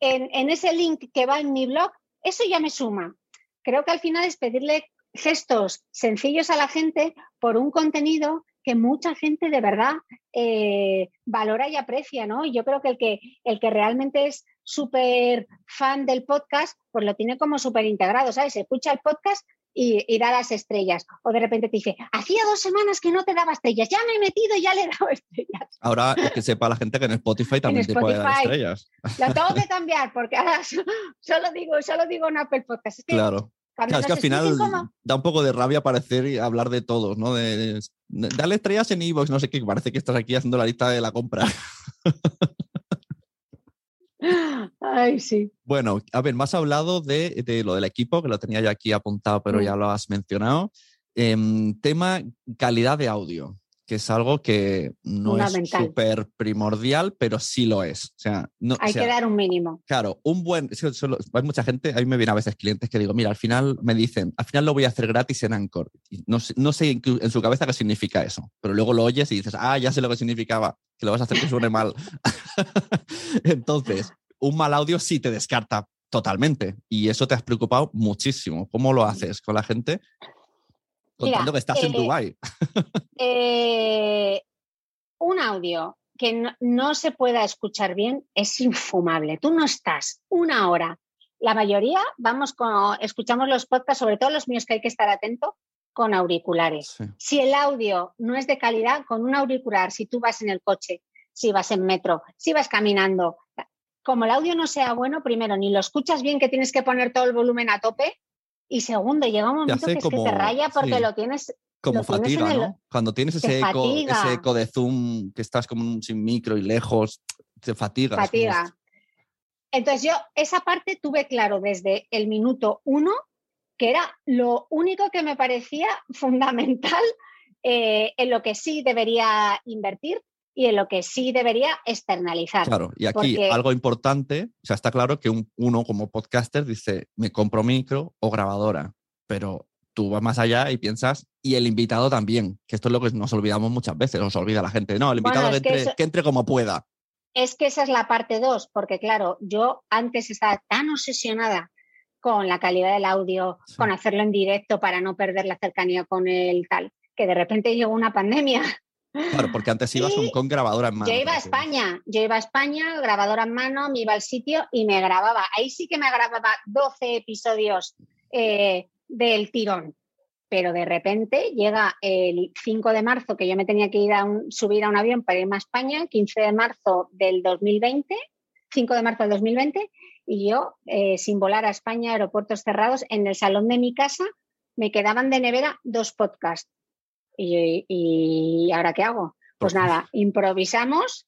en, en ese link que va en mi blog, eso ya me suma. Creo que al final es pedirle gestos sencillos a la gente por un contenido que mucha gente de verdad eh, valora y aprecia, ¿no? Y yo creo que el que, el que realmente es súper fan del podcast, pues lo tiene como súper integrado, ¿sabes? Escucha el podcast y, da las estrellas. O de repente te dice, hacía dos semanas que no te daba estrellas, ya me he metido y ya le he dado estrellas. Ahora que sepa la gente que en Spotify también te puede dar estrellas. Lo tengo que cambiar porque ahora solo digo, solo digo en Apple Podcast. claro. es que al final da un poco de rabia aparecer y hablar de todos, ¿no? De, darle estrellas en Evox, no sé qué, parece que estás aquí haciendo la lista de la compra. Ay, sí. Bueno, a ver, más hablado de, lo del equipo, que lo tenía yo aquí apuntado, pero ya mm. lo has mencionado. Em, tema calidad de audio, que es algo que no es súper primordial, pero sí lo es. O sea, no, o Hay sea, que dar un mínimo. Claro, un buen. solo- hay mucha gente, a mí me viene a veces clientes que digo, mira, al final me dicen, al final lo voy a hacer gratis en Anchor. Y no, sé- no sé en su cabeza qué significa eso, pero luego lo oyes y dices, ah, ya sé lo que significaba, que lo vas a hacer que suene mal. Entonces, un mal audio sí te descarta totalmente y eso te has preocupado muchísimo. ¿Cómo lo haces con la gente? Mira, Contando que estás en eh, Dubai. Eh, un audio que no, no se pueda escuchar bien es infumable. Tú no estás una hora. La mayoría vamos con, escuchamos los podcasts, sobre todo los míos que hay que estar atento, con auriculares. Sí. Si el audio no es de calidad, con un auricular, si tú vas en el coche, si vas en metro, si vas caminando, como el audio no sea bueno, primero, ni lo escuchas bien, que tienes que poner todo el volumen a tope, y segundo, llega un momento que es que te raya porque sí. lo tienes Como lo fatiga, el- ¿no? Cuando tienes ese eco, ese eco de zoom, que estás como sin micro y lejos, te fatiga. fatiga. Entonces yo esa parte tuve claro desde el minuto uno que era lo único que me parecía fundamental eh, en lo que sí debería invertir y en lo que sí debería externalizar. Claro, y aquí Porque- algo importante, o sea, está claro que un- uno como podcaster dice, me compro micro o grabadora, pero tú vas más allá y piensas, y el invitado también, que esto es lo que nos olvidamos muchas veces, nos olvida la gente, no, el invitado que, que entre, eso- que entre como pueda. Es que esa es la parte dos, porque claro, yo antes estaba tan obsesionada con la calidad del audio, Sí. con hacerlo en directo para no perder la cercanía con el tal, que de repente llegó una pandemia Claro, porque antes ibas Y con grabadora en mano. Yo iba a. España, yo iba a España, grabadora en mano, me iba al sitio y me grababa. Ahí sí que me grababa 12 episodios eh, del tirón. Pero de repente llega el 5 de marzo, que yo me tenía que ir a un- subir a un avión para irme a España, 15 de marzo del 2020, 5 de marzo del 2020, y yo, eh, sin volar a España, aeropuertos cerrados, en el salón de mi casa me quedaban de nevera dos podcasts. ¿Y, y ahora qué hago? Pues Pues- nada, improvisamos.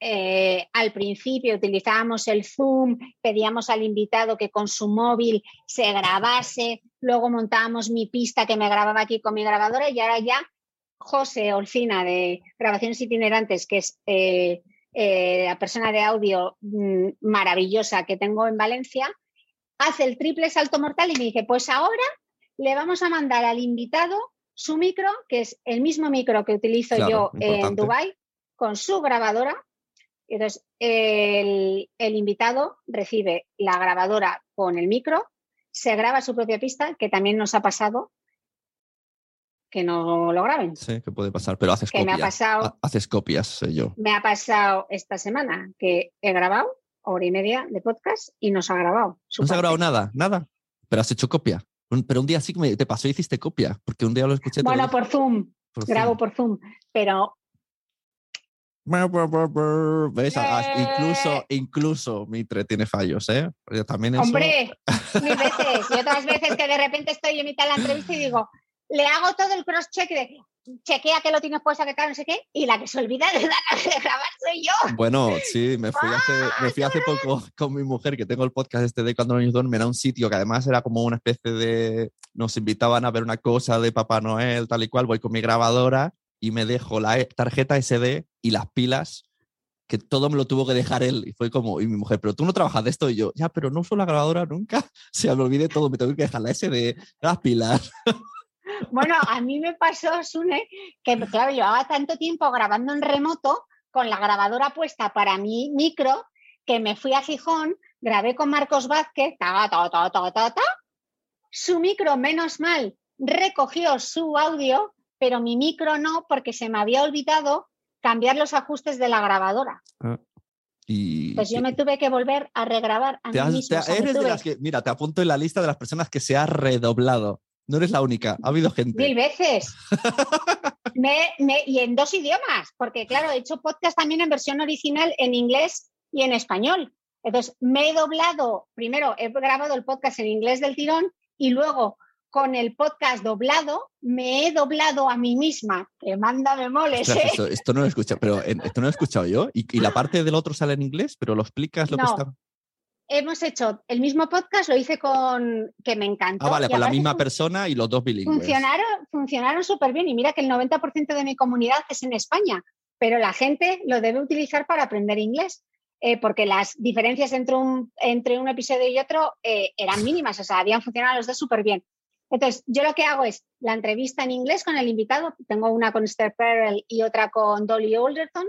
Eh, al principio utilizábamos el Zoom, pedíamos al invitado que con su móvil se grabase, luego montábamos mi pista que me grababa aquí con mi grabadora y ahora ya José Olcina de Grabaciones Itinerantes, que es eh, eh, la persona de audio mm, maravillosa que tengo en Valencia, hace el triple salto mortal y me dice, pues ahora le vamos a mandar al invitado su micro, que es el mismo micro que utilizo Claro, yo en. Dubai con su grabadora. Entonces, el, el invitado recibe la grabadora con el micro, se graba su propia pista, que también nos ha pasado que no lo graben. Sí, que puede pasar, pero haces Que me ha copias. pasado- Ha- Haces copias, sé yo. Me ha pasado esta semana que he grabado hora y media de podcast y no se ha grabado. No se ha grabado nada, nada, pero has hecho copia. Un- Pero un día sí que me- te pasó y hiciste copia, porque un día lo escuché. Bueno, por Zoom, por grabo Zoom. por Zoom, pero ¿Ves? Ah, Eh. Incluso, incluso Mitre tiene fallos, ¿eh? Porque también eso- Hombre, mil veces. Y otras veces que de repente estoy en mitad de la entrevista y digo, le hago todo el cross-check de chequea que lo tienes puesto, que tal, no sé qué, y la que se olvida de de grabar soy yo. Bueno, sí, me fui, hace, me fui hace poco con mi mujer, que tengo el podcast este de Cuando los niños duermen, a un sitio que además era como una especie de... Nos invitaban a ver una cosa de Papá Noel, tal y cual. Voy con mi grabadora y me dejo la e- tarjeta SD y las pilas, que todo me lo tuvo que dejar él. Y fue como, y mi mujer, pero tú no trabajas de esto. Y yo, ya, pero no uso la grabadora nunca. Se me olvidé todo, me tengo que dejar la SD, las pilas. Bueno, a mí me pasó, Sune, que claro, llevaba tanto tiempo grabando en remoto con la grabadora puesta para mi micro que me fui a Gijón, grabé con Marcos Vázquez, ta, ta, ta, ta, ta, ta. su micro, menos mal, recogió su audio, pero mi micro no, porque se me había olvidado cambiar los ajustes de la grabadora. Y, Pues yo me tuve que volver a regrabar a mí de las que, mira, te apunto en la lista de las personas que se ha redoblado. No eres la única, ha habido gente. Mil veces. Me- me- y en dos idiomas, porque claro, he hecho podcast también en versión original en inglés y en español. Entonces, me he doblado, primero he grabado el podcast en inglés del tirón y luego con el podcast doblado me he doblado a mí misma, que manda me moles, ¿eh? esto, esto no lo he escuchado, pero en- esto no lo he escuchado yo. Y, y la parte del otro sale en inglés, pero lo explicas lo No. que está. Hemos hecho el mismo podcast, lo hice con que me encantó. Ah, vale, con la misma persona y los dos bilingües. Funcionaron, funcionaron súper bien y mira que el 90% de mi comunidad es en España, pero la gente lo debe utilizar para aprender inglés, eh, porque las diferencias entre un, entre un episodio y otro eh, eran mínimas, o sea, habían funcionado los dos súper bien. Entonces, yo lo que hago es la entrevista en inglés con el invitado, tengo una con Esther Perel y otra con Dolly Alderton,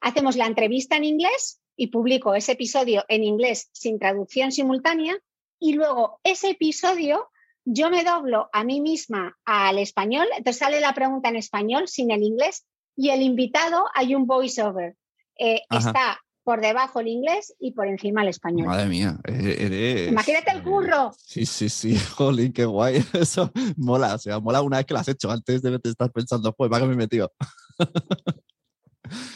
hacemos la entrevista en inglés y publico ese episodio en inglés sin traducción simultánea y luego ese episodio yo me doblo a mí misma al español, entonces sale la pregunta en español sin el inglés y el invitado hay un voiceover. Eh, está por debajo el inglés y por encima el español. Madre mía, e- eres. Imagínate el curro. Sí, sí, sí, jolín, qué guay. Eso mola, o sea, mola una vez que lo has hecho. Antes de estar pensando, pues, ¿para qué me he metido?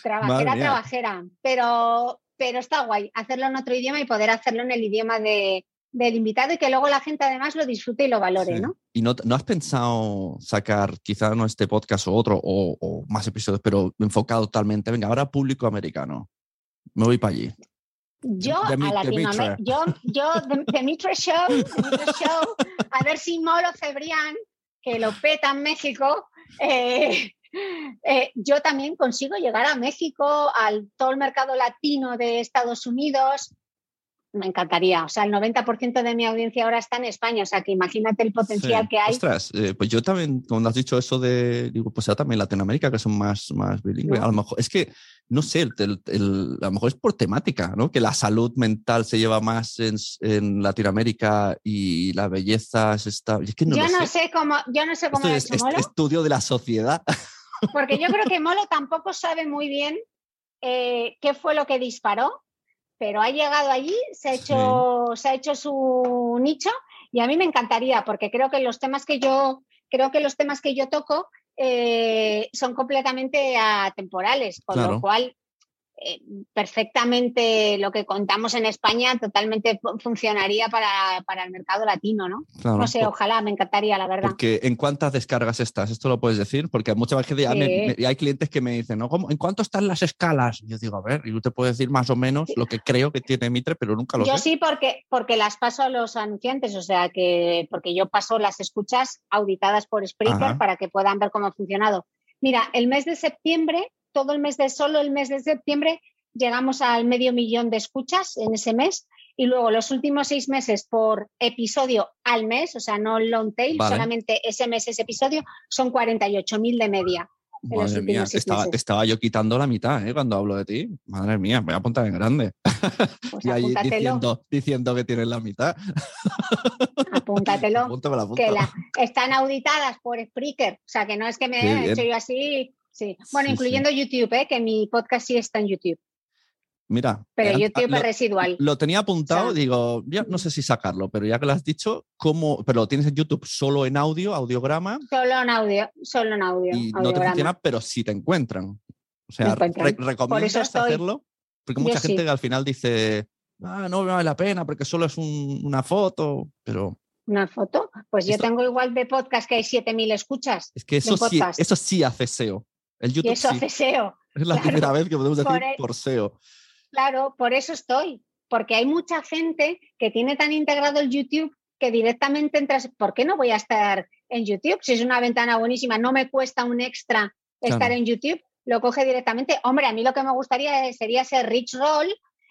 Trabajera, trabajera. Pero, pero está guay hacerlo en otro idioma y poder hacerlo en el idioma de, del invitado y que luego la gente además lo disfrute y lo valore, Sí. ¿no? ¿Y no, no has pensado sacar quizá no este podcast o otro o, o más episodios, pero enfocado totalmente? Venga, ahora público americano. Me voy para allí. Yo De mi- a de Latinoamérica, yo, yo de, de Mitre Show, de Mitre Show, a ver si Molo Cebrián, que lo peta en México, eh, eh, yo también consigo llegar a México, al todo el mercado latino de Estados Unidos. Me encantaría. O sea, el 90% de mi audiencia ahora está en España. O sea, que imagínate el potencial Sí. que hay. Ostras, eh, pues yo también, cuando has dicho eso de, digo, pues ya también Latinoamérica, que son más, más bilingües, No. a lo mejor, es que, no sé, el- el- el- a lo mejor es por temática, ¿no? Que la salud mental se lleva más en, en Latinoamérica y la belleza se está... Es que no yo no sé. sé cómo, yo no sé cómo Esto lo ha es, es- estudio de la sociedad. Porque yo creo que Molo tampoco sabe muy bien eh, qué fue lo que disparó, pero ha llegado allí, se ha, hecho, se ha hecho su nicho y a mí me encantaría, porque creo que los temas que yo, creo que los temas que yo toco eh, son completamente atemporales, con Claro. lo cual eh, perfectamente lo que contamos en España totalmente fu- funcionaría para, para el mercado latino, ¿no? Claro, No sé, por- ojalá, me encantaría, la verdad. Porque ¿en cuántas descargas estás? Esto lo puedes decir, porque muchas veces ya me- Sí. me- hay clientes que me dicen, ¿no? ¿Cómo- ¿en cuánto están las escalas? Y yo digo, a ver, y yo te puedo decir más o menos lo que creo que tiene Mitre, pero nunca lo Yo sé. sí, porque, porque las paso a los anunciantes, o sea que porque yo paso las escuchas auditadas por Spreaker Ajá. para que puedan ver cómo ha funcionado. Mira, el mes de septiembre, todo el mes de solo el mes de septiembre, llegamos al medio millón de escuchas en ese mes. Y luego los últimos seis meses por episodio al mes, o sea, no long tail, Vale. solamente ese mes, ese episodio, son 48.000 de media. Madre mía, te estaba, meses. te estaba yo quitando la mitad ¿eh? cuando hablo de ti. Madre mía, me voy a apuntar en grande. Pues y ahí diciendo, diciendo que tienes la mitad. apúntatelo. Apunto, me la que la- están auditadas por Spreaker, o sea que no es que me bien. hecho yo así, sí. Bueno, Sí, incluyendo YouTube, ¿eh? que mi podcast sí está en YouTube, Mira, pero eh, YouTube lo, es residual. lo tenía apuntado, O sea, digo, ya no sé si sacarlo, pero ya que lo has dicho, ¿cómo? Pero lo tienes en YouTube solo en audio, audiograma, Solo en audio, solo en audio. y no te funciona, pero sí te encuentran. O sea, re- ¿recomiendas estoy. hacerlo? Porque Yo mucha sí. gente que al final dice, ah, no me vale la pena porque solo es un- una foto, pero Una foto. Pues yo tengo igual de podcast que hay 7.000 escuchas. es que eso sí, eso sí hace SEO. El Y YouTube eso sí. hace SEO. Es la claro. primera vez que podemos decir Por por, SEO. Claro, por eso estoy. Porque hay mucha gente que tiene tan integrado el YouTube que directamente entras. ¿Por qué no voy a estar en YouTube? Si es una ventana buenísima, no me cuesta un extra estar en YouTube, lo coge directamente. Hombre, a mí lo que me gustaría es- sería ser Rich Roll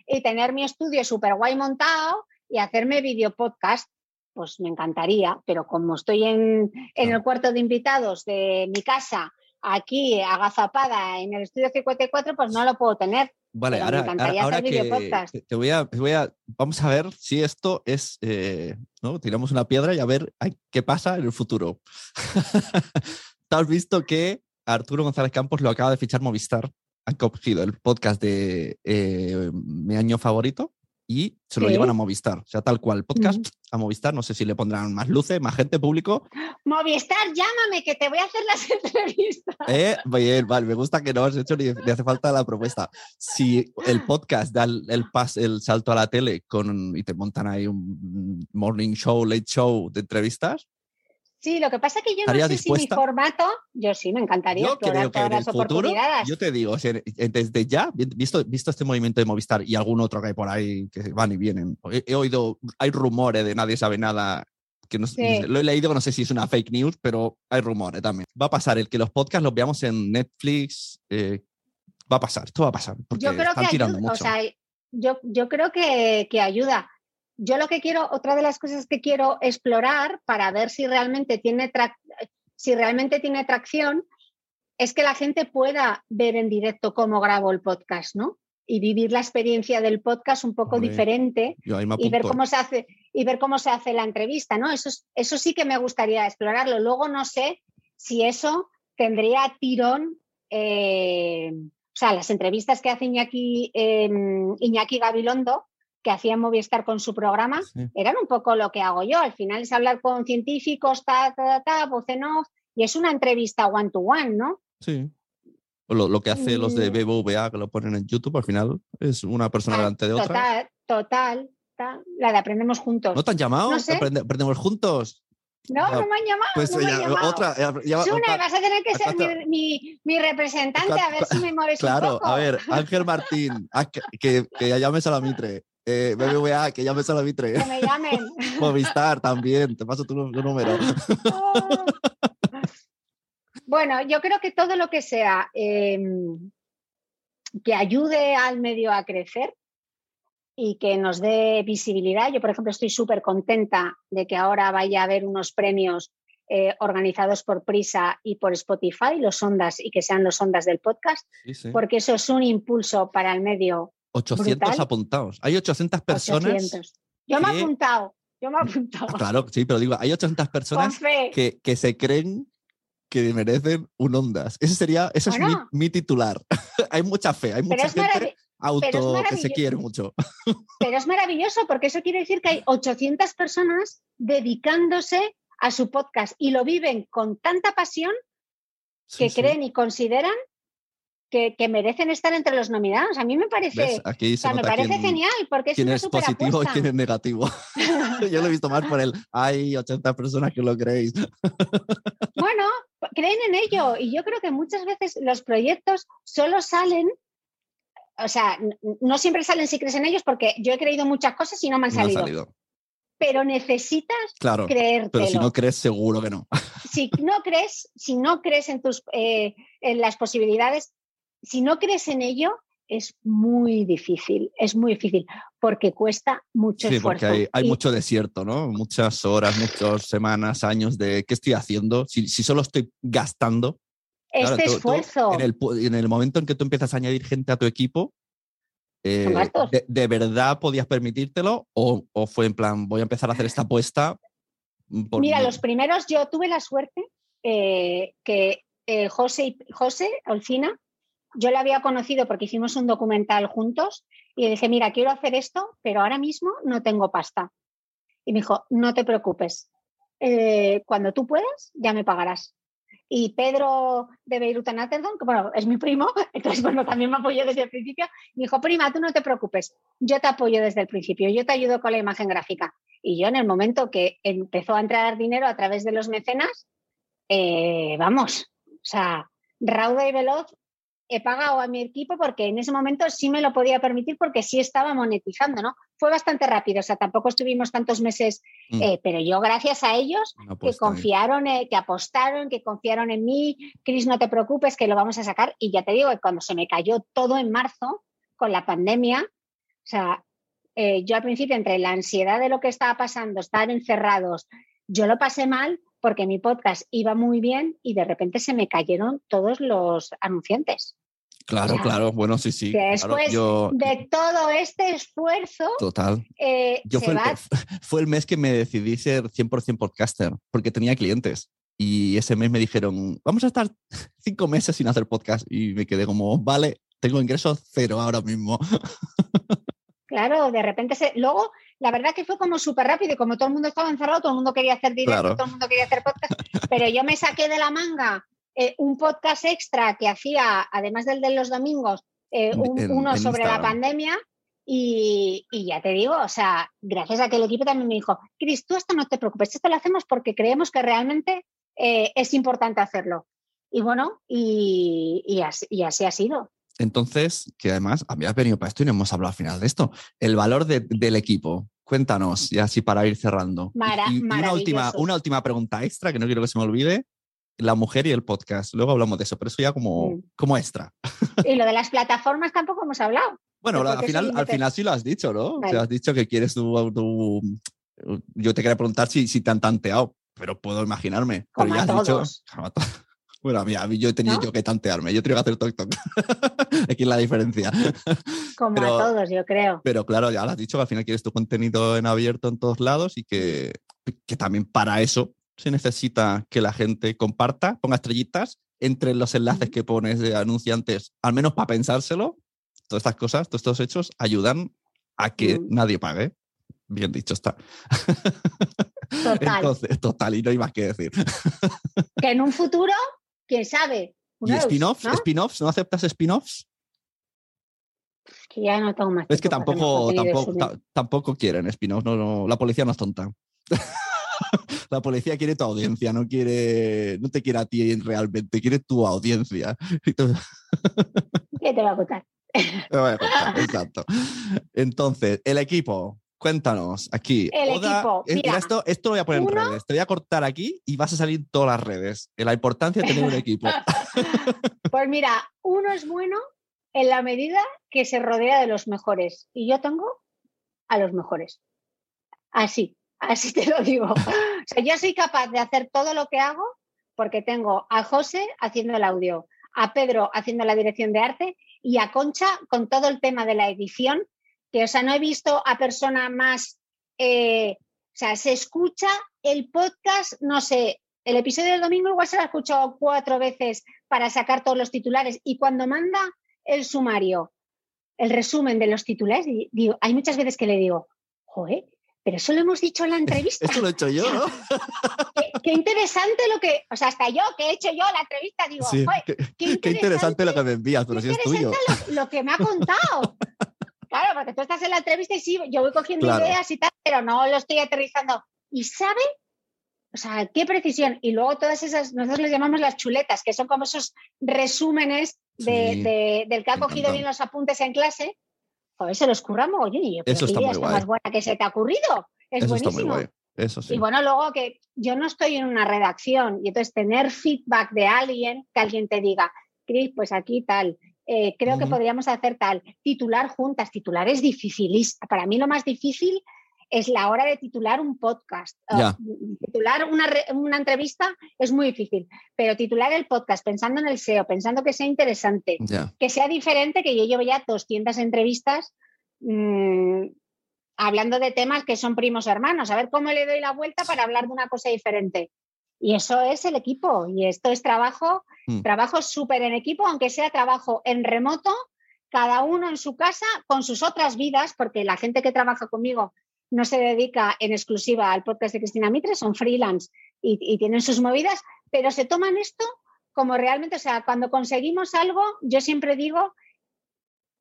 y tener mi estudio súper guay montado y hacerme video podcast. Pues me encantaría, pero como estoy en, en Claro. el cuarto de invitados de mi casa, aquí agazapada en el estudio 54, pues no lo puedo tener. Vale, Pero ahora, encantaría ahora, hacer que videopodcast. te- voy a, te voy a, vamos a ver si esto es, eh, ¿no? Tiramos una piedra y a ver qué pasa en el futuro. ¿Te has visto que Arturo González Campos lo acaba de fichar Movistar? Han cogido el podcast de eh, Mi Año Favorito y se lo Sí. llevan a Movistar. O sea, tal cual, podcast a Movistar. No sé si le pondrán más luces, más gente, público. Movistar, llámame que te voy a hacer las entrevistas. Eh, bien, vale, me gusta que no has hecho ni, ni hace falta la propuesta. Si el podcast da el, el, pas- el salto a la tele con, y te montan ahí un morning show, late show de entrevistas, Sí, lo que pasa es que yo no ¿Estarías sé si mi dispuesta? formato, yo sí me encantaría Yo explorar creo que todas en el las futuro, oportunidades. yo te digo, o sea, desde ya, vi- visto, visto este movimiento de Movistar y algún otro que hay por ahí que van y vienen, he, he oído, hay rumores de nadie sabe nada, que no, Sí. lo he leído, no sé si es una fake news, pero hay rumores también. Va a pasar el que los podcasts los veamos en Netflix, eh, va a pasar, esto va a pasar, porque yo creo están que tirando ayuda, o mucho. sea, yo, yo creo que, que ayuda. Yo lo que quiero, otra de las cosas que quiero explorar para ver si realmente tiene si realmente tiene tracción es que la gente pueda ver en directo cómo grabo el podcast, ¿no? Y vivir la experiencia del podcast un poco Hombre, diferente y ver cómo se hace y ver cómo se hace la entrevista, ¿no? Eso, es- eso sí que me gustaría explorarlo. Luego no sé si eso tendría tirón, eh, o sea, las entrevistas que hace Iñaki, eh, Iñaki Gabilondo, que hacía Movistar con su programa, Sí. eran un poco lo que hago yo. Al final es hablar con científicos, ta, ta, ta, ta, voz en off, y es una entrevista one to one, ¿no? Sí. Lo, lo que hace los de Mm. BBVA, que lo ponen en YouTube, al final es una persona Ah, delante de otra. Total, total. ta, La de aprendemos juntos. ¿No te han llamado? No sé. Aprende- aprendemos juntos. No, Ah, no me han llamado. Pues no me han ya, llamado. otra. ya- Sune, otra- vas a tener que ser mi, mi- mi representante a ver si me mueves un Claro, poco. a ver, Ángel Martín, que, que, que llames a la Mitre. Eh, BBVA, que llames a la Mitre. Que me llamen. Movistar también, te paso tu, tu número. bueno, yo creo que todo lo que sea eh, que ayude al medio a crecer y que nos dé visibilidad. Yo, por ejemplo, estoy súper contenta de que ahora vaya a haber unos premios eh, organizados por Prisa y por Spotify, los ondas, y que sean los ondas del podcast, Sí, sí. porque eso es un impulso para el medio 800 brutal. apuntados. Hay 800 personas. 800. Yo me he apuntado, yo me he apuntado. Ah, Claro, sí, pero digo, hay 800 Con personas que, que se creen que merecen un Ondas. Ese sería, eso es mi, titular. hay mucha fe, hay mucha gente auto que se quiere mucho. pero es maravilloso porque eso quiere decir que hay 800 personas dedicándose a su podcast y lo viven con tanta pasión que sí. creen y consideran que, que merecen estar entre los nominados. A mí me parece, ¿Ves? Aquí o se sea, me parece quién- genial porque es quién una es positivo y quién es negativo. Yo lo he visto más por el hay 80 personas que lo creéis. Bueno, creen en ello y yo creo que muchas veces los proyectos solo salen, o sea, no siempre salen si crees en ellos porque yo he creído muchas cosas y no me han No salido, salido. pero necesitas Claro. creértelo. Pero si no crees, seguro que no. si no crees, si no crees en tus eh, en las posibilidades, si no crees en ello, es muy difícil, es muy difícil, porque cuesta mucho Sí, esfuerzo. porque hay, hay Y- mucho desierto, ¿no? Muchas horas, muchas semanas, años de qué estoy haciendo. Si, si solo estoy gastando. Claro, este tú- tú esfuerzo. en, el, pu- en el momento en que tú empiezas a añadir gente a tu equipo, eh, de, de verdad podías permitírtelo? O, o fue en plan, voy a empezar a hacer esta apuesta? por Mira, los primeros, yo tuve la suerte eh, que eh, José, José Olcina, yo lo había conocido porque hicimos un documental juntos y le dije, mira, quiero hacer esto, pero ahora mismo no tengo pasta. Y me dijo, no te preocupes, eh, cuando tú puedas ya me pagarás. Y Pedro de Beirut and Atherton, que bueno, es mi primo, entonces bueno, también me apoyó desde el principio, me dijo, prima, tú no te preocupes, yo te apoyo desde el principio, yo te ayudo con la imagen gráfica. Y yo en el momento que empezó a entrar dinero a través de los mecenas, eh, vamos, o sea, rauda y veloz, he pagado a mi equipo porque en ese momento sí me lo podía permitir porque sí estaba monetizando, ¿no? Fue bastante rápido, o sea, tampoco estuvimos tantos meses, Mm. eh, pero yo gracias a ellos que confiaron, eh, que apostaron, que confiaron en mí. Cris, no te preocupes, que lo vamos a sacar. Y ya te digo que cuando se me cayó todo en marzo con la pandemia, o sea, eh, yo al principio entre la ansiedad de lo que estaba pasando, estar encerrados, yo lo pasé mal porque mi podcast iba muy bien y de repente se me cayeron todos los anunciantes. Claro, claro. Bueno, sí, sí. Que claro, después yo, De todo este esfuerzo, total. eh, Yo fue el, fue el mes que me decidí ser 100% podcaster, porque tenía clientes. Y ese mes me dijeron, vamos a estar cinco meses sin hacer podcast. Y me quedé como, vale, tengo ingresos cero ahora mismo. Claro, de repente se. Luego, la verdad que fue como súper rápido y como todo el mundo estaba encerrado, todo el mundo quería hacer directo, Claro. todo el mundo quería hacer podcast. pero yo me saqué de la manga eh, un podcast extra que hacía, además del de los domingos, eh, un- uno sobre la pandemia Y, y, ya te digo, o sea, gracias a que el equipo también me dijo, Cris, tú esto no te preocupes, esto lo hacemos porque creemos que realmente eh, es importante hacerlo. Y bueno, y, y, así, y, así, ha sido. Entonces, que además habías venido para esto y no hemos hablado al final de esto. El valor de, del equipo. Cuéntanos, ya así para ir cerrando. Mara, y, y una, última, una última pregunta extra que no quiero que se me olvide la mujer y el podcast. Luego hablamos de eso, pero eso ya como, mm. como extra. Y lo de las plataformas tampoco hemos hablado. Bueno, al final, al final sí lo has dicho, ¿no? Vale. Sea, has dicho que quieres tu, tu, Yo te quería preguntar si, si te han tanteado, pero puedo imaginarme. Como pero ya has todos. dicho. Bueno, mira, yo he tenido ¿No? yo que tantearme, yo tengo que hacer toc toc. Aquí es la diferencia. Como Pero- a todos, yo creo. Pero claro, ya lo has dicho que al final quieres tu contenido en abierto en todos lados y que, que también para eso se necesita que la gente comparta, ponga estrellitas entre los enlaces que pones de anunciantes, al menos para pensárselo. Todas estas cosas, todos estos hechos ayudan a que Mm. nadie pague. Bien dicho está. Total. Entonces, total, y no hay más que decir. Que en un futuro, quién sabe. ¿Y spin-offs? ¿no? ¿Spin-offs? ¿No aceptas spin-offs? Que ya no tengo más. Es que tampoco, tampoco, tampoco quieren spin-offs. No, no, la policía no es tonta. la policía quiere tu audiencia, no quiere, no te quiere a ti realmente, quiere tu audiencia. ¿Qué te va a contar? Me voy a contar, Exacto. Entonces, el equipo, cuéntanos aquí. El Oda- equipo, eh, mira, esto, esto lo voy a poner en redes. Te voy a cortar aquí y vas a salir todas las redes. La importancia de tener un equipo. Pues mira, uno es bueno en la medida que se rodea de los mejores. Y yo tengo a los mejores. Así, así te lo digo. O sea, yo soy capaz de hacer todo lo que hago porque tengo a José haciendo el audio, a Pedro haciendo la dirección de arte y a Concha con todo el tema de la edición, que o sea, no he visto a persona más, eh, o sea, se escucha el podcast, no sé, el episodio del domingo igual se lo he escuchado cuatro veces para sacar todos los titulares y cuando manda el sumario, el resumen de los titulares, di- digo, hay muchas veces que le digo, joder, pero eso lo hemos dicho en la entrevista. Esto lo he hecho yo, ¿no? qué, qué interesante lo que, o sea, hasta yo que he hecho yo la entrevista, digo, Sí, joder, qué, qué qué interesante lo que me envías, pero si es tuyo. interesante lo, lo que me ha contado. Claro, porque tú estás en la entrevista y sí, yo voy cogiendo Claro. ideas y tal, pero no lo estoy aterrizando. ¿Y sabe? O sea, qué precisión. Y luego todas esas, nosotros les llamamos las chuletas, que son como esos resúmenes de, Sí, de- del que ha cogido bien los apuntes en clase. Joder, se los curra mogollón. Y yo, pero Eso está muy guay. más buena que se te ha ocurrido. Es Eso está buenísimo. muy guay. Eso sí. Y bueno, luego que yo no estoy en una redacción y entonces tener feedback de alguien, que alguien te diga, Cris, pues aquí tal, eh, creo que podríamos hacer tal, titular juntas, titular es difícil. Para mí lo más difícil es la hora de titular un podcast. Titular una, una entrevista es muy difícil, pero titular el podcast pensando en el SEO, pensando que sea interesante, que sea diferente, que yo llevo ya 200 entrevistas mm, hablando de temas que son primos hermanos, a ver cómo le doy la vuelta para hablar de una cosa diferente. Y eso es el equipo, y esto es trabajo, Mm. trabajo súper en equipo, aunque sea trabajo en remoto, cada uno en su casa, con sus otras vidas, porque la gente que trabaja conmigo no se dedica en exclusiva al podcast de Cristina Mitre, son freelance y, y tienen sus movidas, pero se toman esto como realmente, o sea, cuando conseguimos algo, yo siempre digo,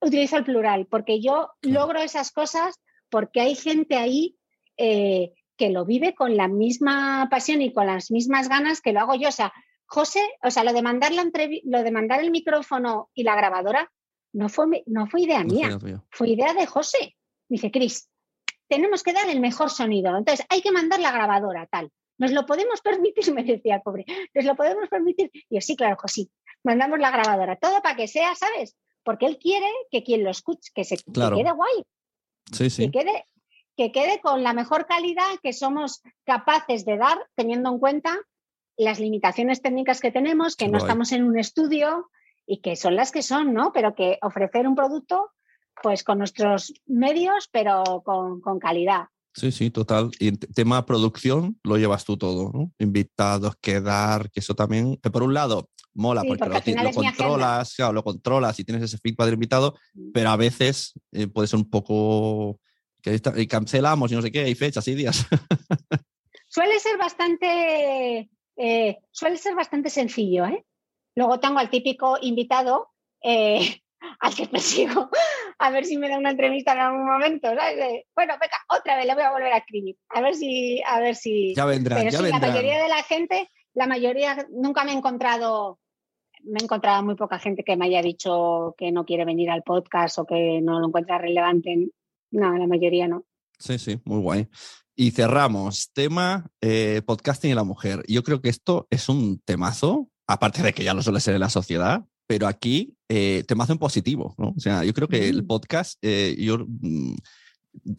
utilizo el plural, porque yo logro esas cosas porque hay gente ahí eh, que lo vive con la misma pasión y con las mismas ganas que lo hago yo. O sea, José, o sea, lo de mandar, la lo de mandar el micrófono y la grabadora no fue, no fue idea No mía, fue idea de José. Dice, Cris, tenemos que dar el mejor sonido. Entonces, hay que mandar la grabadora, tal. ¿Nos lo podemos permitir? Me decía el pobre. ¿Nos lo podemos permitir? Y yo, sí, claro, José. Mandamos la grabadora. Todo para que sea, ¿sabes? Porque él quiere que quien lo escuche, que se que quede guay, Sí, sí. que quede, que quede con la mejor calidad que somos capaces de dar, teniendo en cuenta las limitaciones técnicas que tenemos, que no estamos en un estudio y que son las que son, ¿no? Pero que ofrecer un producto, pues con nuestros medios, pero con, con calidad. Sí, sí, total. Y te- tema producción lo llevas tú todo, ¿no? Invitados, quedar, que eso también, que por un lado mola Sí, porque, porque lo, controlas, claro, lo controlas y tienes ese feedback del invitado, pero a veces eh, puede ser un poco que está- y cancelamos y no sé qué, hay fechas y días. Suele ser bastante, eh, suele ser bastante sencillo, ¿eh? Luego tengo al típico invitado eh, al que persigo, a ver si me da una entrevista en algún momento. ¿sabes? Bueno, venga, otra vez le voy a volver a escribir. A ver si, a ver si. Ya vendrán, Pero ya sí, vendrán. la mayoría de la gente, la mayoría, nunca me he encontrado, me he encontrado muy poca gente que me haya dicho que no quiere venir al podcast o que no lo encuentra relevante. No, la mayoría no. Sí, sí, muy guay. Y cerramos, tema eh, podcasting y la mujer. Yo creo que esto es un temazo, aparte de que ya lo suele ser en la sociedad, pero aquí eh, temazo en positivo, ¿no? O sea, yo creo que el podcast, eh, yo, mm,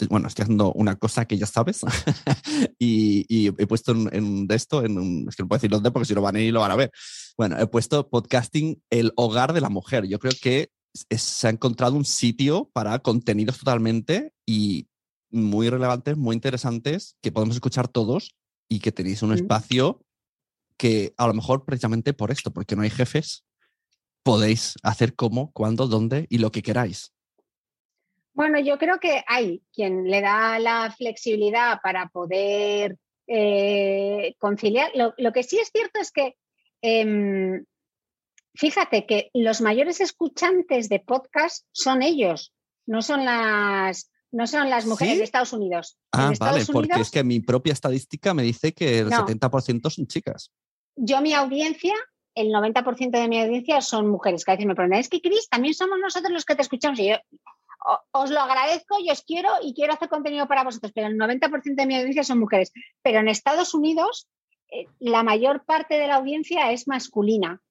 bueno, estoy haciendo una cosa que ya sabes y, y he puesto en, en de esto, en un, es que no puedo decir dónde porque si no van a ir lo van a ver. Bueno, he puesto podcasting el hogar de la mujer. Yo creo que es- se ha encontrado un sitio para contenidos totalmente y muy relevantes, muy interesantes, que podemos escuchar todos y que tenéis un Mm. espacio que a lo mejor precisamente por esto, porque no hay jefes, podéis hacer cómo, cuándo, dónde y lo que queráis. Bueno, yo creo que hay quien le da la flexibilidad para poder eh, conciliar. Lo, lo que sí es cierto es que, em, fíjate que los mayores escuchantes de podcast son ellos, no son las, no son las mujeres ¿Sí? de Estados Unidos. En Ah, vale, porque es que mi propia estadística me dice que el No. 70% son chicas. yo mi audiencia, el 90% de mi audiencia son mujeres, que a veces me preguntan, es que Cris, también somos nosotros los que te escuchamos. Y yo "O- os lo agradezco y os quiero y quiero hacer contenido para vosotros, pero el 90% de mi audiencia son mujeres. Pero en Estados Unidos, eh, la mayor parte de la audiencia es masculina.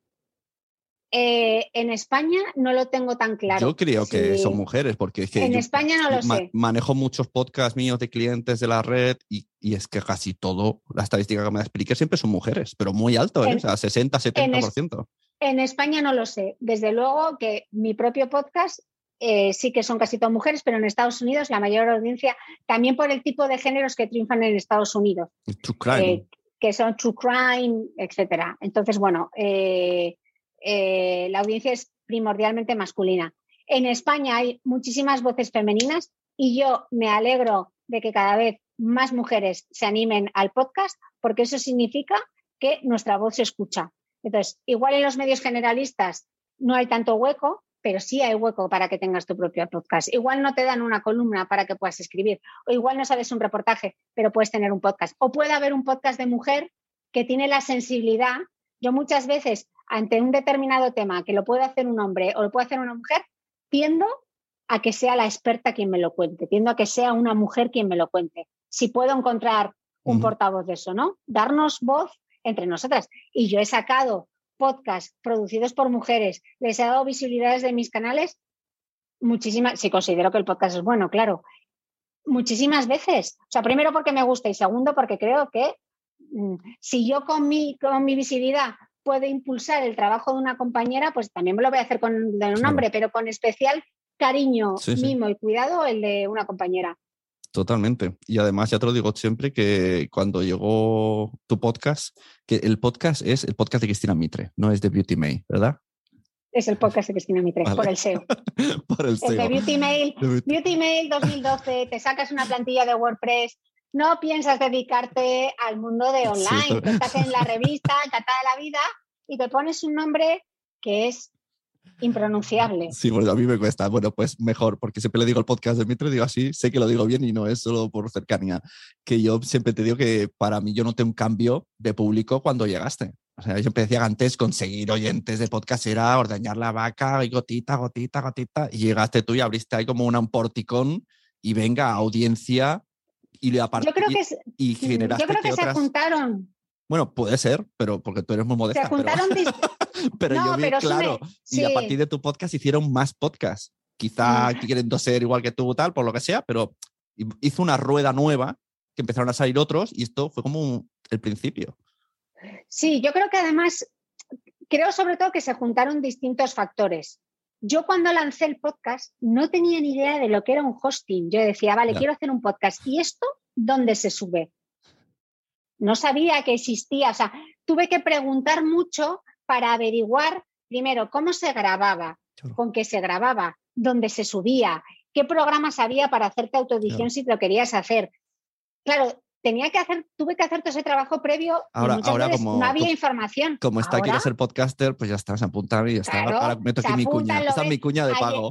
Eh, en España no lo tengo tan claro. Yo creo que son mujeres, porque es que En yo España no lo ma- sé. manejo muchos podcasts míos de clientes de la red y, y es que casi todo, la estadística que me explique siempre son mujeres, pero muy alto, ¿eh? En- o sea, 60, 70%. En España no lo sé. Desde luego que mi propio podcast eh, sí que son casi todas mujeres, pero en Estados Unidos la mayor audiencia, también por el tipo de géneros que triunfan en Estados Unidos, True crime. eh, que son true crime, etcétera. Entonces, bueno, eh, eh, la audiencia es primordialmente masculina. En España hay muchísimas voces femeninas y yo me alegro de que cada vez más mujeres se animen al podcast porque eso significa que nuestra voz se escucha. Entonces, igual en los medios generalistas no hay tanto hueco, pero sí hay hueco para que tengas tu propio podcast. Igual no te dan una columna para que puedas escribir, o igual no sabes un reportaje, pero puedes tener un podcast. O puede haber un podcast de mujer que tiene la sensibilidad. Yo muchas veces, ante un determinado tema que lo puede hacer un hombre o lo puede hacer una mujer, tiendo a que sea la experta quien me lo cuente, tiendo a que sea una mujer quien me lo cuente. Si puedo encontrar un portavoz de eso, ¿no? Darnos voz entre nosotras. Y yo he sacado podcasts producidos por mujeres, les he dado visibilidades de mis canales muchísimas, si considero que el podcast es bueno, claro, muchísimas veces. O sea, primero porque me gusta y segundo porque creo que si yo con mi, con mi visibilidad puedo impulsar el trabajo de una compañera, pues también me lo voy a hacer con de un hombre, pero con especial cariño, Sí, sí. mimo y cuidado el de una compañera. Totalmente. Y además, ya te lo digo siempre, que cuando llegó tu podcast, que el podcast es el podcast de Cristina Mitre, no es de Beauty May, ¿verdad? Es el podcast de Cristina Mitre, Vale. por el SEO. Por el El de SEO. Beauty Mail, Beauty Mail 2012, te sacas una plantilla de WordPress, no piensas dedicarte al mundo de online, estás en la revista, encantada de la vida, y te pones un nombre que es impronunciable. Sí, bueno, a mí me cuesta. Bueno, pues mejor, porque siempre le digo el podcast de Mitre, digo así, sé que lo digo bien y no es solo por cercanía. Que yo siempre te digo que para mí yo noté un cambio de público cuando llegaste. O sea, yo siempre decía antes conseguir oyentes de podcast era ordeñar la vaca y gotita, gotita, gotita. Y llegaste tú y abriste ahí como una, un porticón y venga, audiencia. Y, le Yo creo que, es- y generaste yo creo que se otras- juntaron, Bueno, puede ser, pero porque tú eres muy se modesta. pero- juntaron dis- pero No, yo vi, pero sí me- claro, y a sí. partir de tu podcast hicieron más podcasts. Quizá Mm. queriendo ser igual que tú, tal, por lo que sea, pero hizo una rueda nueva que empezaron a salir otros y esto fue como un- el principio. Sí, yo creo que además, creo sobre todo que se juntaron distintos factores. Yo cuando lancé el podcast no tenía ni idea de lo que era un hosting. Yo decía, vale, quiero hacer un podcast. ¿Y esto dónde se sube? No sabía que existía. O sea, tuve que preguntar mucho para averiguar, primero, cómo se grababa, Claro. con qué se grababa, dónde se subía, qué programas había para hacerte autoedición Claro. si te lo querías hacer. Claro, tenía que hacer, tuve que hacer todo ese trabajo previo. y Ahora- muchas ahora veces como- no había como- información. Como está, Ahora, quiero ser podcaster, pues ya estás apuntando y ya está. Claro, Ahora meto se aquí mi apuntan, cuña. Esta es mi cuña de pago.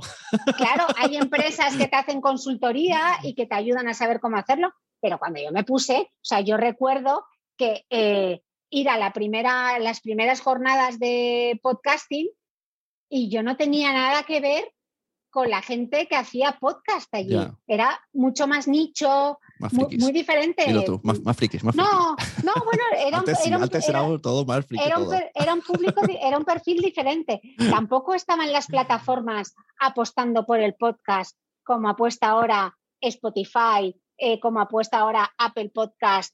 Claro, hay empresas que te hacen consultoría y que te ayudan a saber cómo hacerlo, pero cuando yo me puse, o sea, yo recuerdo que eh, ir a la primera, las primeras jornadas de podcasting y yo no tenía nada que ver con la gente que hacía podcast allí. Era mucho más nicho, Más muy, frikis. muy diferente. Dilo tú, más, más frikis, más frikis. No, no, bueno, era antes era antes era- todo más friki era un, todo. per- era un público, era un perfil diferente. Tampoco estaban las plataformas apostando por el podcast como apuesta ahora Spotify, eh, como apuesta ahora Apple Podcast.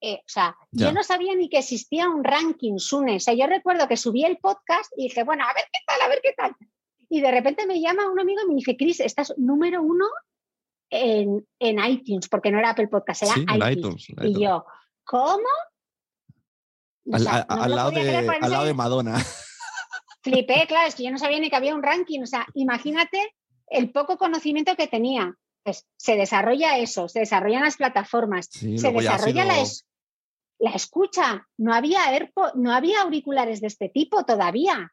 Eh, o sea, Ya. yo no sabía ni que existía un ranking Sune. O sea, yo recuerdo que subí el podcast y dije, bueno, a ver qué tal, a ver qué tal. Y de repente me llama un amigo y me dice, Chris, estás número uno en, en iTunes, porque no era Apple Podcast, era Sí, iTunes. Y iTunes. yo, ¿cómo? O Al, sea, no lado, de, al lado de Madonna. Flipé, claro, es que yo no sabía ni que había un ranking. O sea, imagínate el poco conocimiento que tenía. Pues se desarrolla eso, se desarrollan las plataformas, Sí, se desarrolla la, es- la escucha. No había, AirPod- no había auriculares de este tipo todavía.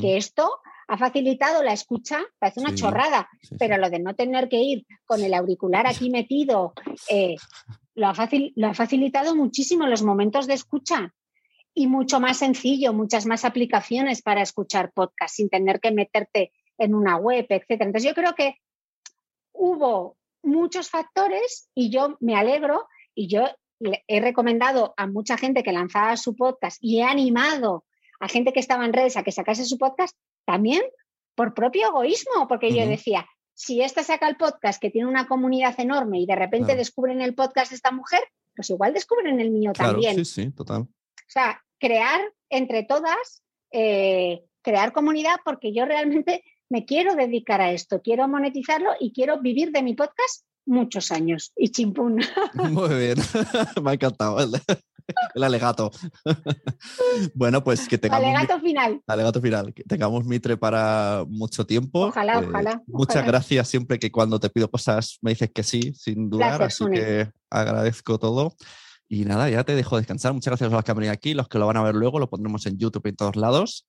Que esto ha facilitado la escucha, parece una Sí, chorrada, sí, sí. pero lo de no tener que ir con el auricular aquí metido, eh, lo, ha facil- lo ha facilitado muchísimo los momentos de escucha y mucho más sencillo, muchas más aplicaciones para escuchar podcast sin tener que meterte en una web, etcétera. Entonces yo creo que hubo muchos factores y yo me alegro y yo he recomendado a mucha gente que lanzaba su podcast y he animado a gente que estaba en redes a que sacase su podcast también por propio egoísmo, porque yo decía, si esta saca el podcast que tiene una comunidad enorme y de repente Claro. descubren el podcast de esta mujer, pues igual descubren el mío Claro, también. sí, sí, total. O sea, crear entre todas, eh, crear comunidad, porque yo realmente me quiero dedicar a esto, quiero monetizarlo y quiero vivir de mi podcast muchos años. Y chimpún. Muy bien, me ha encantado el, alegato. bueno, pues que tengamos Alegato final. alegato final, que tengamos Mitre para mucho tiempo. Eh, Ojalá, ojalá, Muchas ojalá. gracias siempre que cuando te pido cosas me dices que sí, sin dudar, así que agradezco todo. Y nada, ya te dejo descansar. Muchas gracias a los que han venido aquí, los que lo van a ver luego, lo pondremos en YouTube y en todos lados.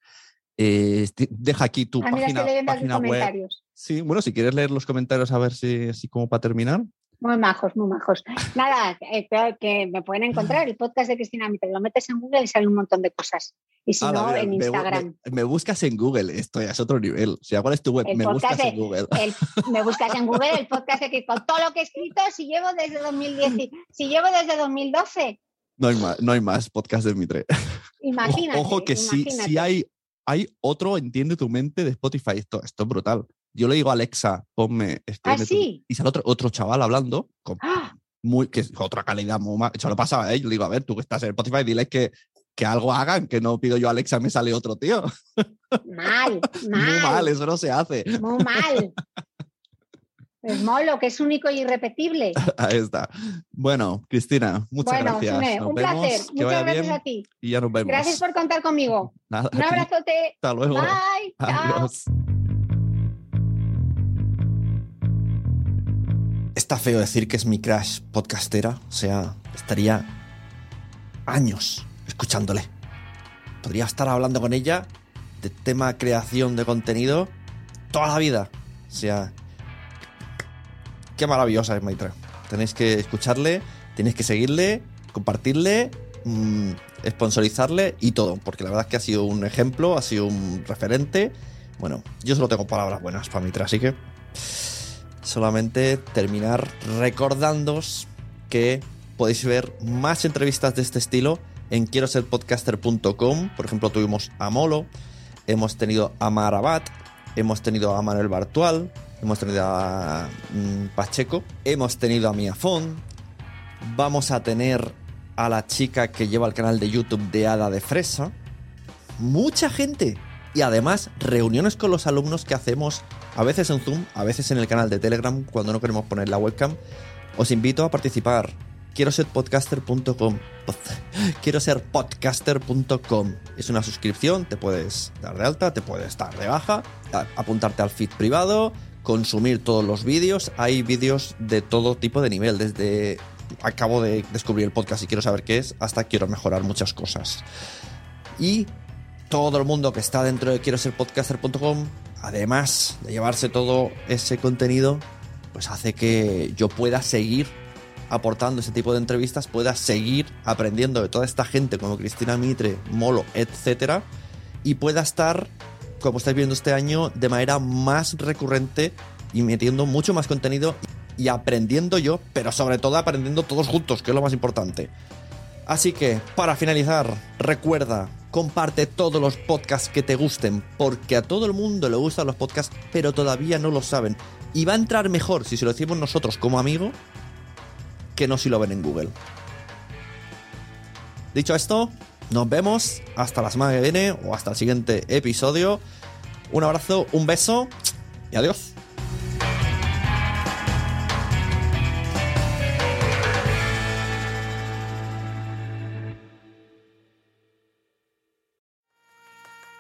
Eh, deja aquí tu Ah, página, web. Sí, bueno, si quieres leer los comentarios a ver si así como para terminar. Muy majos, muy majos. Nada, eh, que me pueden encontrar el podcast de Cristina Mitre. Lo metes en Google y sale un montón de cosas. Y si Hala, no, mira, en Instagram. Me, me buscas en Google, esto ya es otro nivel. O sea, ¿cuál es tu web? El me buscas en Google. El- me buscas en Google el podcast de que con todo lo que he escrito, si llevo desde 2010, y- si llevo desde 2012, No hay más, no hay más podcast de Mitre. imagínate. Ojo que sí, sí imagínate. hay, hay otro Entiende tu mente de Spotify. Esto, esto es brutal. Yo le digo a Alexa, ponme este. ¿Ah, sí? Y sale otro, otro chaval hablando con ¡Ah! muy, que es otra calidad muy más. Eso lo pasaba a él. Le digo, a ver, tú que estás en Spotify, diles que, que algo hagan, que no pido yo a Alexa, me sale otro tío. Mal, Muy mal, mal, eso no se hace. muy mal. Es molo, que es único y irrepetible. Ahí está. Bueno, Cristina, muchas bueno, gracias. Sune, Nos un vemos, placer. que Muchas gracias bien a ti. y ya nos vemos. Gracias por contar conmigo. Nada, Un abrazote. Hasta luego. Bye. Chao. Está feo decir que es mi crash podcastera, o sea, estaría años escuchándole. Podría estar hablando con ella de tema creación de contenido toda la vida. O sea, qué maravillosa es Maitra. Tenéis que escucharle, tenéis que seguirle, compartirle, mm, sponsorizarle y todo, porque la verdad es que ha sido un ejemplo, ha sido un referente. Bueno, yo solo tengo palabras buenas para Mitra, así que solamente terminar recordándoos que podéis ver más entrevistas de este estilo en quiero ser podcaster.com. Por ejemplo, tuvimos a Molo, hemos tenido a Marabat, hemos tenido a Manuel Bartual, hemos tenido a mm, Pacheco, hemos tenido a Miafón, vamos a tener a la chica que lleva el canal de YouTube de Hada de Fresa, mucha gente. Y además reuniones con los alumnos que hacemos a veces en Zoom, a veces en el canal de Telegram cuando no queremos poner la webcam. Os invito a participar. Quiero ser podcaster.com. Quiero ser podcaster.com. Es una suscripción, te puedes dar de alta, te puedes dar de baja, apuntarte al feed privado, consumir todos los vídeos. Hay vídeos de todo tipo de nivel, desde acabo de descubrir el podcast y quiero saber qué es, hasta quiero mejorar muchas cosas. Y todo el mundo que está dentro de quiero ser podcaster.com, además de llevarse todo ese contenido, pues hace que yo pueda seguir aportando ese tipo de entrevistas, pueda seguir aprendiendo de toda esta gente como Cristina Mitre, Molo, etcétera, y pueda estar, como estáis viendo este año, de manera más recurrente y metiendo mucho más contenido y aprendiendo yo, pero sobre todo aprendiendo todos juntos, que es lo más importante. Así que, para finalizar, recuerda, comparte todos los podcasts que te gusten, porque a todo el mundo le gustan los podcasts, pero todavía no lo saben. Y va a entrar mejor si se lo decimos nosotros como amigo, que no si lo ven en Google. Dicho esto, nos vemos hasta la semana que viene o hasta el siguiente episodio. Un abrazo, un beso y adiós.